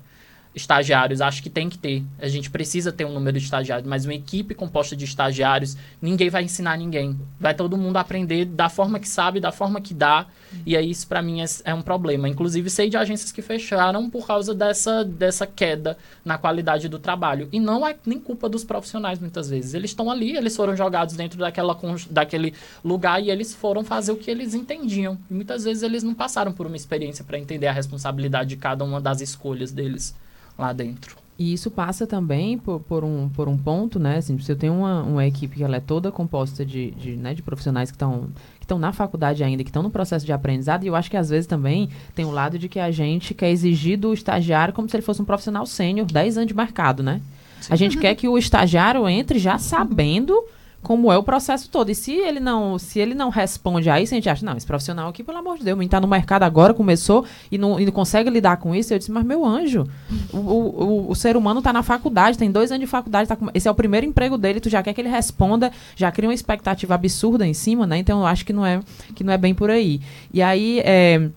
estagiários, acho que tem que ter. A gente precisa ter um número de estagiários, mas uma equipe composta de estagiários, ninguém vai ensinar ninguém. Vai todo mundo aprender da forma que sabe, da forma que dá. E aí isso para mim é, é, um problema. Inclusive sei de agências que fecharam por causa dessa, dessa queda na qualidade do trabalho. E não é nem culpa dos profissionais muitas vezes. Eles estão ali, eles foram jogados dentro daquela, daquele lugar e eles foram fazer o que eles entendiam. E muitas vezes eles não passaram por uma experiência para entender a responsabilidade de cada uma das escolhas deles lá dentro. E isso passa também por, por, um, por um ponto, né? Assim, se eu tenho uma, uma equipe que ela é toda composta de, de, né, de profissionais que estão que estão na faculdade ainda, que estão no processo de aprendizado, e eu acho que às vezes também tem o um lado de que a gente quer exigir do estagiário como se ele fosse um profissional sênior, 10 anos de mercado, né? Sim. A gente quer que o estagiário entre já sabendo como é o processo todo. E se ele não, se ele não responde a isso, a gente acha, não, esse profissional aqui, pelo amor de Deus, está no mercado agora, começou e não, e não consegue lidar com isso. Eu disse, mas meu anjo, o, o, o ser humano está na faculdade, tem dois anos de faculdade, tá com, esse é o primeiro emprego dele, tu já quer que ele responda, já cria uma expectativa absurda em cima, né? Então eu acho que não é, que não é bem por aí. E aí, é,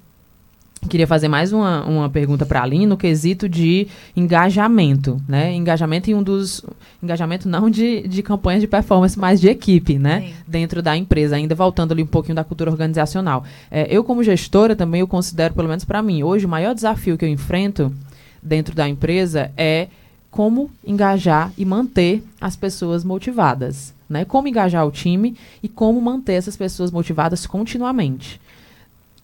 Queria fazer mais uma, uma pergunta para a Aline no quesito de engajamento, né? Engajamento em um dos... Engajamento não de, de campanhas de performance, mas de equipe, né? Sim. Dentro da empresa, ainda voltando ali um pouquinho da cultura organizacional. É, eu, como gestora, também eu considero, pelo menos para mim, hoje o maior desafio que eu enfrento dentro da empresa é como engajar e manter as pessoas motivadas, né? Como engajar o time e como manter essas pessoas motivadas continuamente.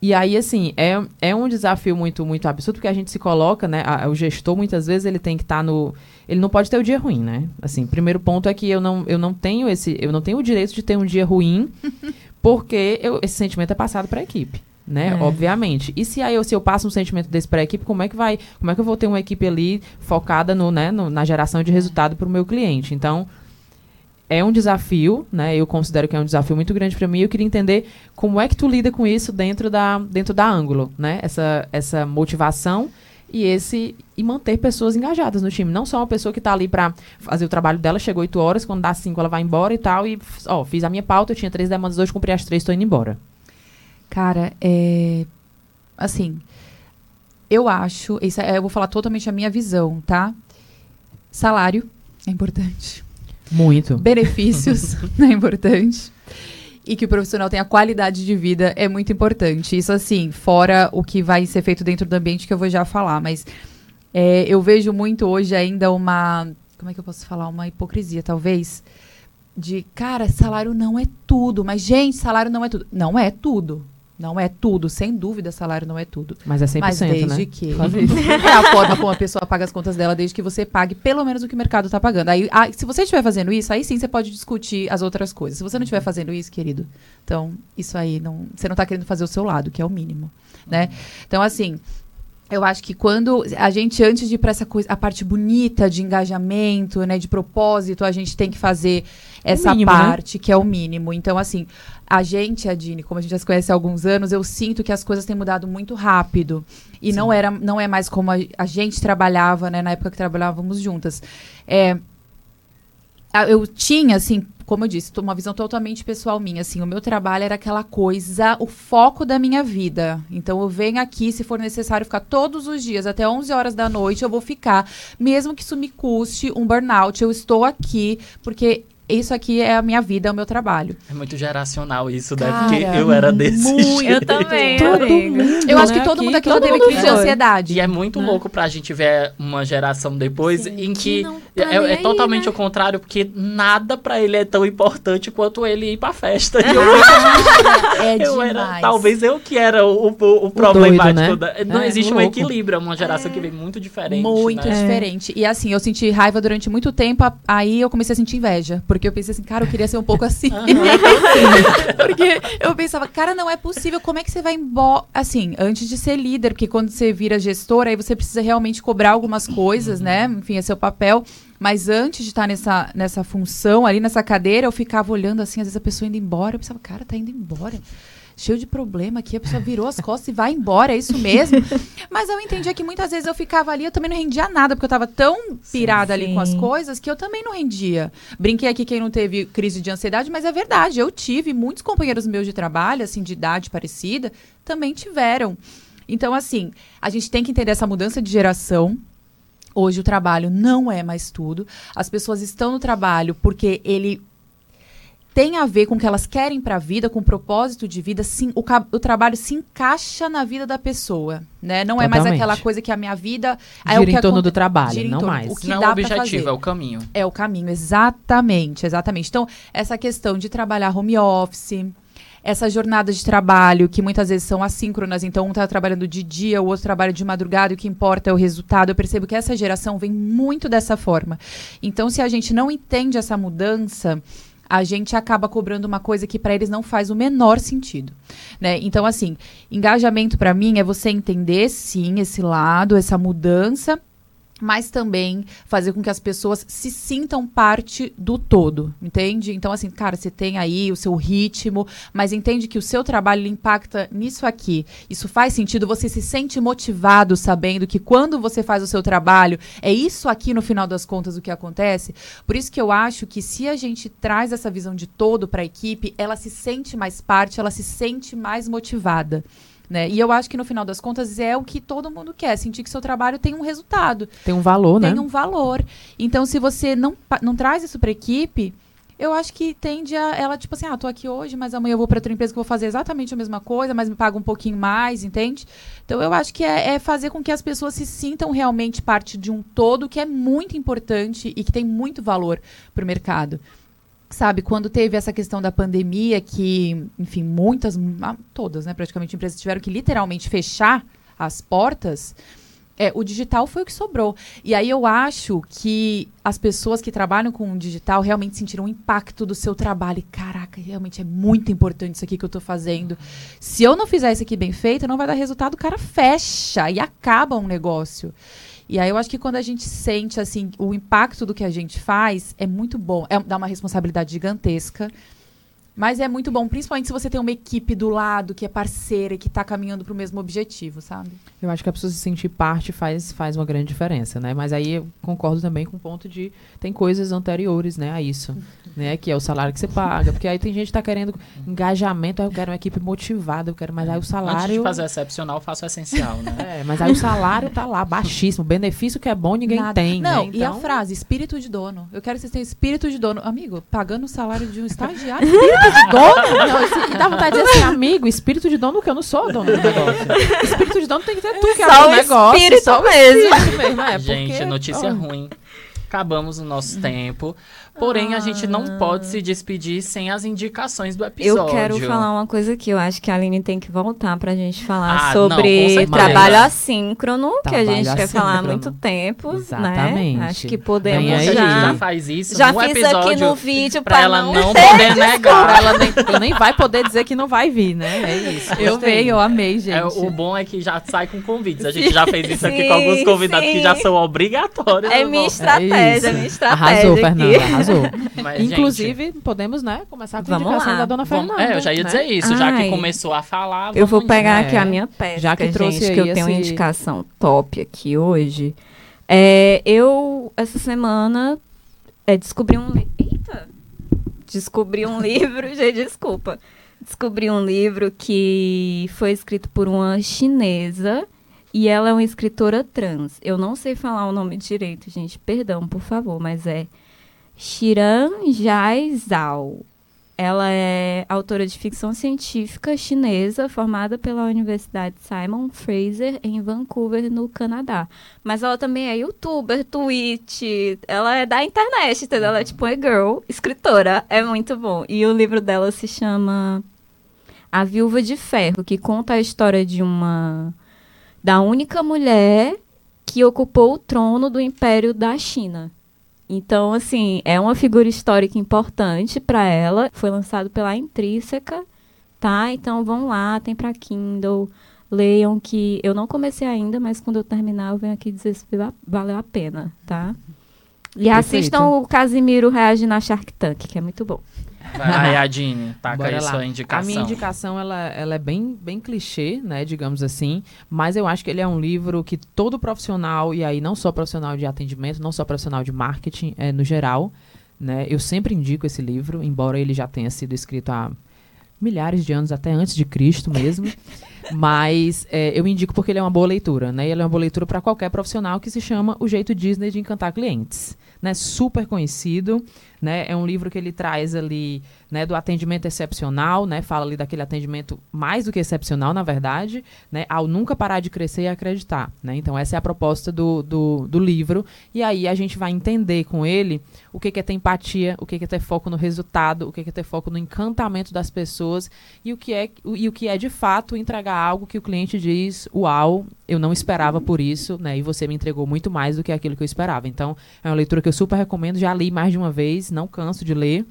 E aí, assim, é, é um desafio muito, muito absurdo, porque a gente se coloca, né? A, o gestor, muitas vezes, ele tem que estar tá no. Ele não pode ter o dia ruim, né? Assim, primeiro ponto é que eu não, eu não tenho esse. Eu não tenho o direito de ter um dia ruim, (laughs) porque eu, esse sentimento é passado para a equipe. Né? É. Obviamente. E se aí eu, se eu passo um sentimento desse para a equipe, como é que vai? Como é que eu vou ter uma equipe ali focada no, né, no, na geração de resultado para o meu cliente? Então, é um desafio, né? Eu considero que é um desafio muito grande para mim. Eu queria entender como é que tu lida com isso dentro da dentro da ângulo, né? Essa essa motivação e esse e manter pessoas engajadas no time, não só uma pessoa que está ali para fazer o trabalho dela, chegou 8 horas, quando dá 5 ela vai embora e tal e ó, fiz a minha pauta, eu tinha três demandas hoje, cumpri as três, estou indo embora. Cara, é. Assim. Eu acho. Isso é, eu vou falar totalmente a minha visão, tá? Salário é importante. Muito. Benefícios (laughs) é importante. E que o profissional tenha qualidade de vida é muito importante. Isso, assim, fora o que vai ser feito dentro do ambiente que eu vou já falar. Mas é, eu vejo muito hoje ainda uma. Como é que eu posso falar? Uma hipocrisia, talvez. De, cara, salário não é tudo. Mas, gente, salário não é tudo. Não é tudo. Não é tudo, sem dúvida, salário não é tudo. Mas é 100%, Mas desde né? (laughs) que. (laughs) é a forma como a pessoa paga as contas dela, desde que você pague pelo menos o que o mercado está pagando. Aí, ah, se você estiver fazendo isso, aí sim você pode discutir as outras coisas. Se você não estiver fazendo isso, querido, então isso aí não. Você não está querendo fazer o seu lado, que é o mínimo. Né? Então, assim. Eu acho que quando a gente, antes de ir para essa coisa, a parte bonita de engajamento, né, de propósito, a gente tem que fazer essa mínimo, né? parte, que é o mínimo. Então, assim, a gente, Adine, como a gente já se conhece há alguns anos, eu sinto que as coisas têm mudado muito rápido. E não era, não é mais como a, a gente trabalhava, né, na época que trabalhávamos juntas. É, a- eu tinha, assim, como eu disse, uma visão totalmente pessoal minha. Assim, o meu trabalho era aquela coisa, o foco da minha vida. Então, eu venho aqui, se for necessário, ficar todos os dias, até 11 horas da noite, eu vou ficar. Mesmo que isso me custe um burnout, eu estou aqui, porque isso aqui é a minha vida, é o meu trabalho. É muito geracional isso, né? Cara, Porque eu era desse muito. jeito. Eu também, Todo amiga. mundo, Eu acho que todo aqui, mundo aqui todo já teve crise de ansiedade. E é muito Né? louco pra gente ver uma geração depois Sim, em que que, não tá é, é aí, totalmente né? o contrário, porque nada pra ele é tão importante quanto ele ir pra festa. E (laughs) eu, É eu demais. era, talvez eu que era o, o, o problemático. doido, né? da- não É, existe um louco. equilíbrio, é uma geração que vem muito diferente. Muito né? diferente. E assim, eu senti raiva durante muito tempo, aí eu comecei a sentir inveja. Porque eu pensei assim, cara, eu queria ser um pouco assim. (laughs) porque eu pensava, cara, não é possível, como é que você vai embora? Assim, antes de ser líder, porque quando você vira gestor, aí você precisa realmente cobrar algumas coisas, né? Enfim, é seu papel. Mas antes de estar nessa, nessa função, ali nessa cadeira, eu ficava olhando assim, às vezes a pessoa indo embora. Eu pensava, cara, tá indo embora. Cheio de problema aqui, a pessoa virou as costas e vai embora, é isso mesmo. (laughs) Mas eu entendia que muitas vezes eu ficava ali, eu também não rendia nada, porque eu tava tão pirada ali com as sim. coisas que eu também não rendia. Brinquei aqui quem não teve crise de ansiedade, mas é verdade, eu tive, muitos companheiros meus de trabalho, assim, de idade parecida, também tiveram. Então, assim, a gente tem que entender essa mudança de geração. Hoje o trabalho não é mais tudo. As pessoas estão no trabalho porque ele tem a ver com o que elas querem para a vida, com o propósito de vida, sim, o, o trabalho se encaixa na vida da pessoa, né? Não é mais Totalmente. aquela coisa que a minha vida é Gira o que em torno do trabalho, gira em não torno- mais. o que Não dá é o pra objetivo, fazer. é o caminho. É o caminho, exatamente, exatamente. Então, essa questão de trabalhar home office, essa jornada de trabalho, que muitas vezes são assíncronas, então um está trabalhando de dia, o outro trabalha de madrugada, e o que importa é o resultado. Eu percebo que essa geração vem muito dessa forma. Então, se a gente não entende essa mudança, a gente acaba cobrando uma coisa que para eles não faz o menor sentido, né? Então, assim, engajamento para mim é você entender sim esse lado, essa mudança mas também fazer com que as pessoas se sintam parte do todo, entende? Então, assim, cara, você tem aí o seu ritmo, mas entende que o seu trabalho impacta nisso aqui. Isso faz sentido, você se sente motivado sabendo que quando você faz o seu trabalho, é isso aqui no final das contas o que acontece. Por isso que eu acho que se a gente traz essa visão de todo para a equipe, ela se sente mais parte, ela se sente mais motivada. Né? E eu acho que no final das contas é o que todo mundo quer, sentir que seu trabalho tem um resultado Tem um valor, né? tem um valor. Então, se você não, não traz isso para equipe, eu acho que tende a ela, tipo assim, ah, tô aqui hoje, mas amanhã eu vou para outra empresa que vou fazer exatamente a mesma coisa, mas me paga um pouquinho mais, entende? Então, eu acho que é, é fazer com que as pessoas se sintam realmente parte de um todo que é muito importante e que tem muito valor para o mercado. Sabe, quando teve essa questão da pandemia, que, enfim, muitas, ah, todas, né, praticamente, empresas tiveram que literalmente fechar as portas, é, o digital foi o que sobrou. E aí eu acho que as pessoas que trabalham com o digital realmente sentiram o impacto do seu trabalho. E, caraca, realmente é muito importante isso aqui que eu tô fazendo. Se eu não fizer isso aqui bem feito, não vai dar resultado, o cara fecha e acaba um negócio. E aí eu acho que quando a gente sente assim o impacto do que a gente faz, é muito bom. É, dá uma responsabilidade gigantesca. Mas é muito bom, principalmente se você tem uma equipe do lado que é parceira e que tá caminhando pro mesmo objetivo, sabe? Eu acho que a pessoa se sentir parte faz, faz uma grande diferença, né? Mas aí eu concordo também com o ponto de tem coisas anteriores, né, a isso, né? Que é o salário que você paga. Porque aí tem gente que tá querendo engajamento, aí eu quero uma equipe motivada, eu quero, mas aí o salário. Antes de fazer excepcional, eu faço essencial, né? (laughs) É, mas aí o salário tá lá, baixíssimo. O benefício que é bom, ninguém Nada. tem. Não, né? e a Então- frase, espírito de dono. Eu quero que vocês tenham espírito de dono. Amigo, pagando o salário de um (laughs) estagiário, espírito de dono? Não, isso que dá vontade de dizer assim, amigo, espírito de dono que eu não sou dono do negócio. espírito de dono tem que ter tu que é o o negócio. espírito só o mesmo. espírito mesmo. É, gente, porque, notícia ó, ruim. Acabamos o nosso tempo. Porém, a gente não pode se despedir sem as indicações do episódio. Eu quero falar uma coisa aqui. Eu acho que a Aline tem que voltar pra gente falar Ah, não, sobre certeza. trabalho assíncrono, que a Trabalho gente quer falar há assíncrono. muito tempo, Exatamente. né? Acho que podemos gente já já. faz isso Já fiz episódio aqui no vídeo pra pra ela não não poder negar. Ela nem, nem vai poder dizer que não vai vir, né? É isso. Eu veio, eu amei, gente. É, o bom é que já sai com convites. A gente já fez isso aqui com alguns Sim, convidados que já sim. são obrigatórios. É minha estratégia, isso. é minha estratégia. Arrasou, aqui. Fernanda, arrasou. (laughs) Mas, gente, Inclusive, podemos, né, começar com a Vamos indicação lá. da dona vamos- Fernanda. é, eu já ia né? dizer isso. Já que Ai. começou a falar, Eu vou vamos pegar aqui a minha pesca, Já que trouxe gente, aí que eu tenho uma esse- indicação top aqui hoje. É, eu, essa semana, é, descobri um... Eita! Descobri um (laughs) livro, gente, desculpa. Descobri um livro que foi escrito por uma chinesa e ela é uma escritora trans. Eu não sei falar o nome direito, gente, perdão, por favor, mas é Shiran Jai Zhao. Ela é autora de ficção científica chinesa, formada pela Universidade Simon Fraser em Vancouver, no Canadá. Mas ela também é youtuber, Twitch, ela é da internet, entendeu? Ela é tipo uma girl, escritora, é muito bom. E o livro dela se chama A Viúva de Ferro, que conta a história de uma da única mulher que ocupou o trono do Império da China. Então, assim, é uma figura histórica importante para ela. Foi lançado pela Intrínseca, tá? Então, vão lá, tem para Kindle. Leiam que eu não comecei ainda, mas quando eu terminar eu venho aqui dizer se va- valeu a pena, tá? E Perfeito. assistam o Casimiro reage na Shark Tank, que é muito bom. Vai, Adine, taca Bora aí lá. sua indicação. A minha indicação, ela, ela é bem, bem clichê, né, digamos assim, mas eu acho que ele é um livro que todo profissional, e aí não só profissional de atendimento, não só profissional de marketing, é, no geral, né, eu sempre indico esse livro, embora ele já tenha sido escrito há milhares de anos, até antes de Cristo mesmo, (laughs) mas é, eu indico porque ele é uma boa leitura, né, e ele é uma boa leitura para qualquer profissional que se chama O Jeito Disney de Encantar Clientes, né, super conhecido, né, é um livro que ele traz ali né, do atendimento excepcional, né, fala ali daquele atendimento mais do que excepcional, na verdade, né, ao nunca parar de crescer e acreditar. Né? Então, essa é a proposta do, do, do livro. E aí a gente vai entender com ele o que, que é ter empatia, o que, que é ter foco no resultado, o que, que é ter foco no encantamento das pessoas e o que é, e o que é de fato entregar algo que o cliente diz: Uau, eu não esperava por isso, né, e você me entregou muito mais do que aquilo que eu esperava. Então, é uma leitura que eu super recomendo, já li mais de uma vez, não canso de ler.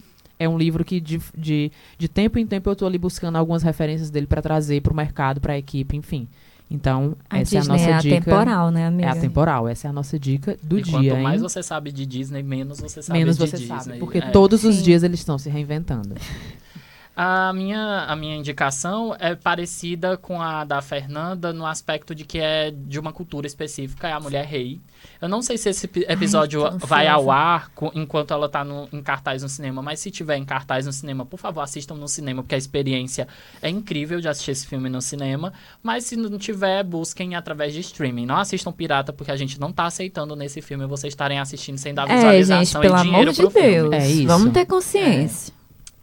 É um livro que de, de, de tempo em tempo eu estou ali buscando algumas referências dele para trazer para o mercado, para a equipe, enfim. Então, A essa Disney é a nossa é dica. atemporal, né, É amiga? atemporal, essa é a nossa dica do e dia. quanto mais hein? você sabe de Disney, menos você sabe Menos de você Disney. sabe, porque É. todos os Sim. dias eles estão se reinventando. (laughs) A minha, a minha indicação é parecida com a da Fernanda no aspecto de que é de uma cultura específica, é a mulher rei. Eu não sei se esse epi- episódio tô vai ao ar enquanto ela tá no, em cartaz no cinema, mas se tiver em cartaz no cinema, por favor, assistam no cinema, porque a experiência é incrível de assistir esse filme no cinema. Mas se não tiver, busquem através de streaming. Não assistam pirata, porque a gente não tá aceitando nesse filme vocês estarem assistindo sem dar É, visualização gente, pelo e dinheiro amor de pro filme. Deus. É isso. Vamos ter consciência.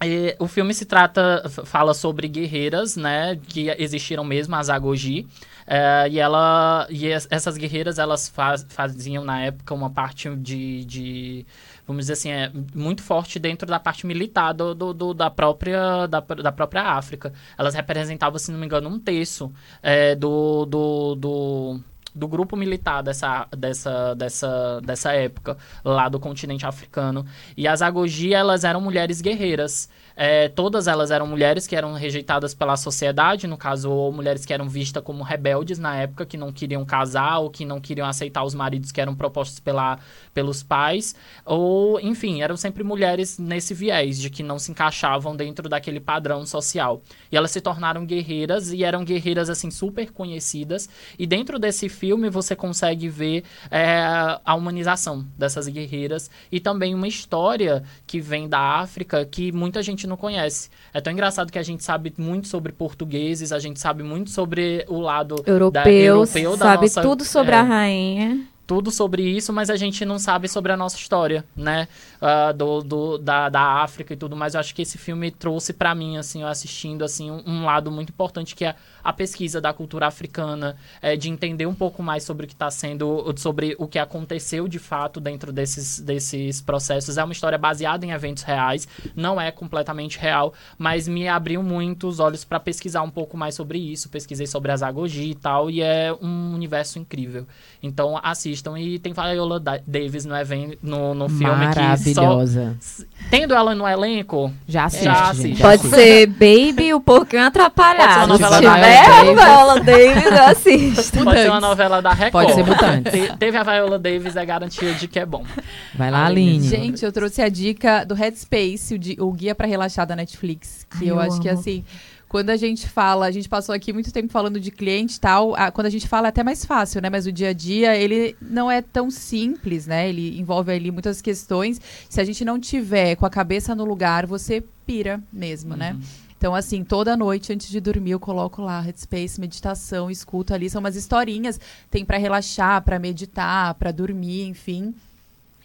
E o filme se trata, fala sobre guerreiras, né, que existiram mesmo, as Agoji, eh, e ela, e es- essas guerreiras, elas faz- faziam na época uma parte de, de, vamos dizer assim, é, muito forte dentro da parte militar do, do- do- da, própria, da, da própria África. Elas representavam, se não me engano, um terço eh, do, do, do, do grupo militar dessa, dessa, dessa, dessa época, lá do continente africano. E as Agoji, elas eram mulheres guerreiras. É, todas elas eram mulheres que eram rejeitadas pela sociedade, no caso, ou mulheres que eram vistas como rebeldes na época, que não queriam casar ou que não queriam aceitar os maridos que eram propostos pela, pelos pais, ou, enfim, eram sempre mulheres nesse viés de que não se encaixavam dentro daquele padrão social. E elas se tornaram guerreiras e eram guerreiras, assim, super conhecidas. E dentro desse filme você consegue ver é, a humanização dessas guerreiras e também uma história que vem da África que muita gente não conhece. É tão engraçado que a gente sabe muito sobre portugueses, a gente sabe muito sobre o lado Europeu, da, europeu da sabe nossa, tudo sobre é, a rainha. tudo sobre isso, mas a gente não sabe sobre a nossa história, né? Ah, do, do- da, da África e tudo mais. Eu acho que esse filme trouxe pra mim, assim, eu assistindo, assim, um, um lado muito importante que é a pesquisa da cultura africana, é, de entender um pouco mais sobre o que está sendo, sobre o que aconteceu de fato dentro desses, desses processos. É uma história baseada em eventos reais, não é completamente real, mas me abriu muito os olhos para pesquisar um pouco mais sobre isso. Pesquisei sobre as Agogi e tal, e é um universo incrível. Então assistam. E tem Viola Da- Davis no, even- no, no filme que só. Maravilhosa. Tendo ela no elenco, Já assiste, Já gente. assiste. já Pode assiste. ser (laughs) Baby e o Porquinho Atrapalhado. Pode ser uma Se novela da tiver Viola a Viola Davis, eu assisto. pode ser uma novela da Record. Pode ser Mutantes. Te- Teve a Viola Davis, é garantia de que é bom. Vai lá, Aline. Gente, eu trouxe a dica do Headspace, o, di- o guia pra relaxar da Netflix. Que Ai, eu, eu acho que assim, quando a gente fala, a gente passou aqui muito tempo falando de cliente e tal. a- quando a gente fala é até mais fácil, né? Mas o dia a dia, ele não é tão simples, né? Ele envolve ali muitas questões. Se a gente não tiver com a cabeça no lugar, você pira mesmo, né? Uhum. Então, assim, toda noite antes de dormir, eu coloco lá Headspace, meditação, escuto ali. São umas historinhas, tem pra relaxar, pra meditar, pra dormir, enfim.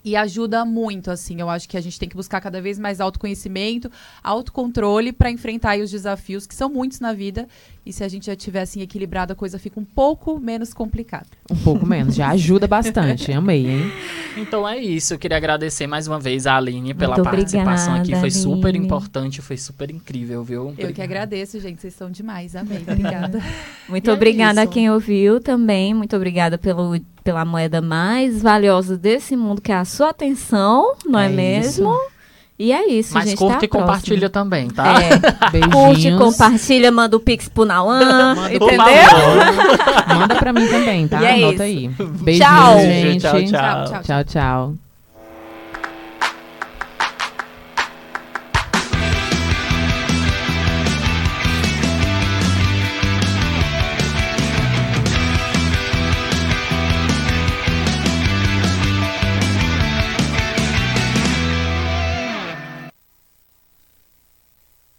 E ajuda muito, assim. Eu acho que a gente tem que buscar cada vez mais autoconhecimento, autocontrole pra enfrentar os desafios, que são muitos na vida. E se a gente já tiver, assim, equilibrado, a coisa fica um pouco menos complicada. Um pouco menos, já ajuda bastante. (laughs) Amei, hein? Então é isso. Eu queria agradecer mais uma vez a Aline pela Muito participação aqui. obrigada, Foi super Aline. importante, foi super incrível, viu? Eu que agradeço, gente. Vocês são demais. Amei. Obrigada. (laughs) Muito E é obrigada a isso. quem ouviu também. Muito obrigada pelo, pela moeda mais valiosa desse mundo, que é a sua atenção, não é, É mesmo? E é isso, Mas gente. curte até e próxima. compartilha também, tá? É, (laughs) curte, Beijinhos. compartilha, manda o pix pro Nauan, (laughs) Manda entendeu? Manda pra mim também, tá? E é Anota isso. aí. Beijinhos, Tchau. gente. Tchau, tchau. Tchau, tchau. Tchau, tchau.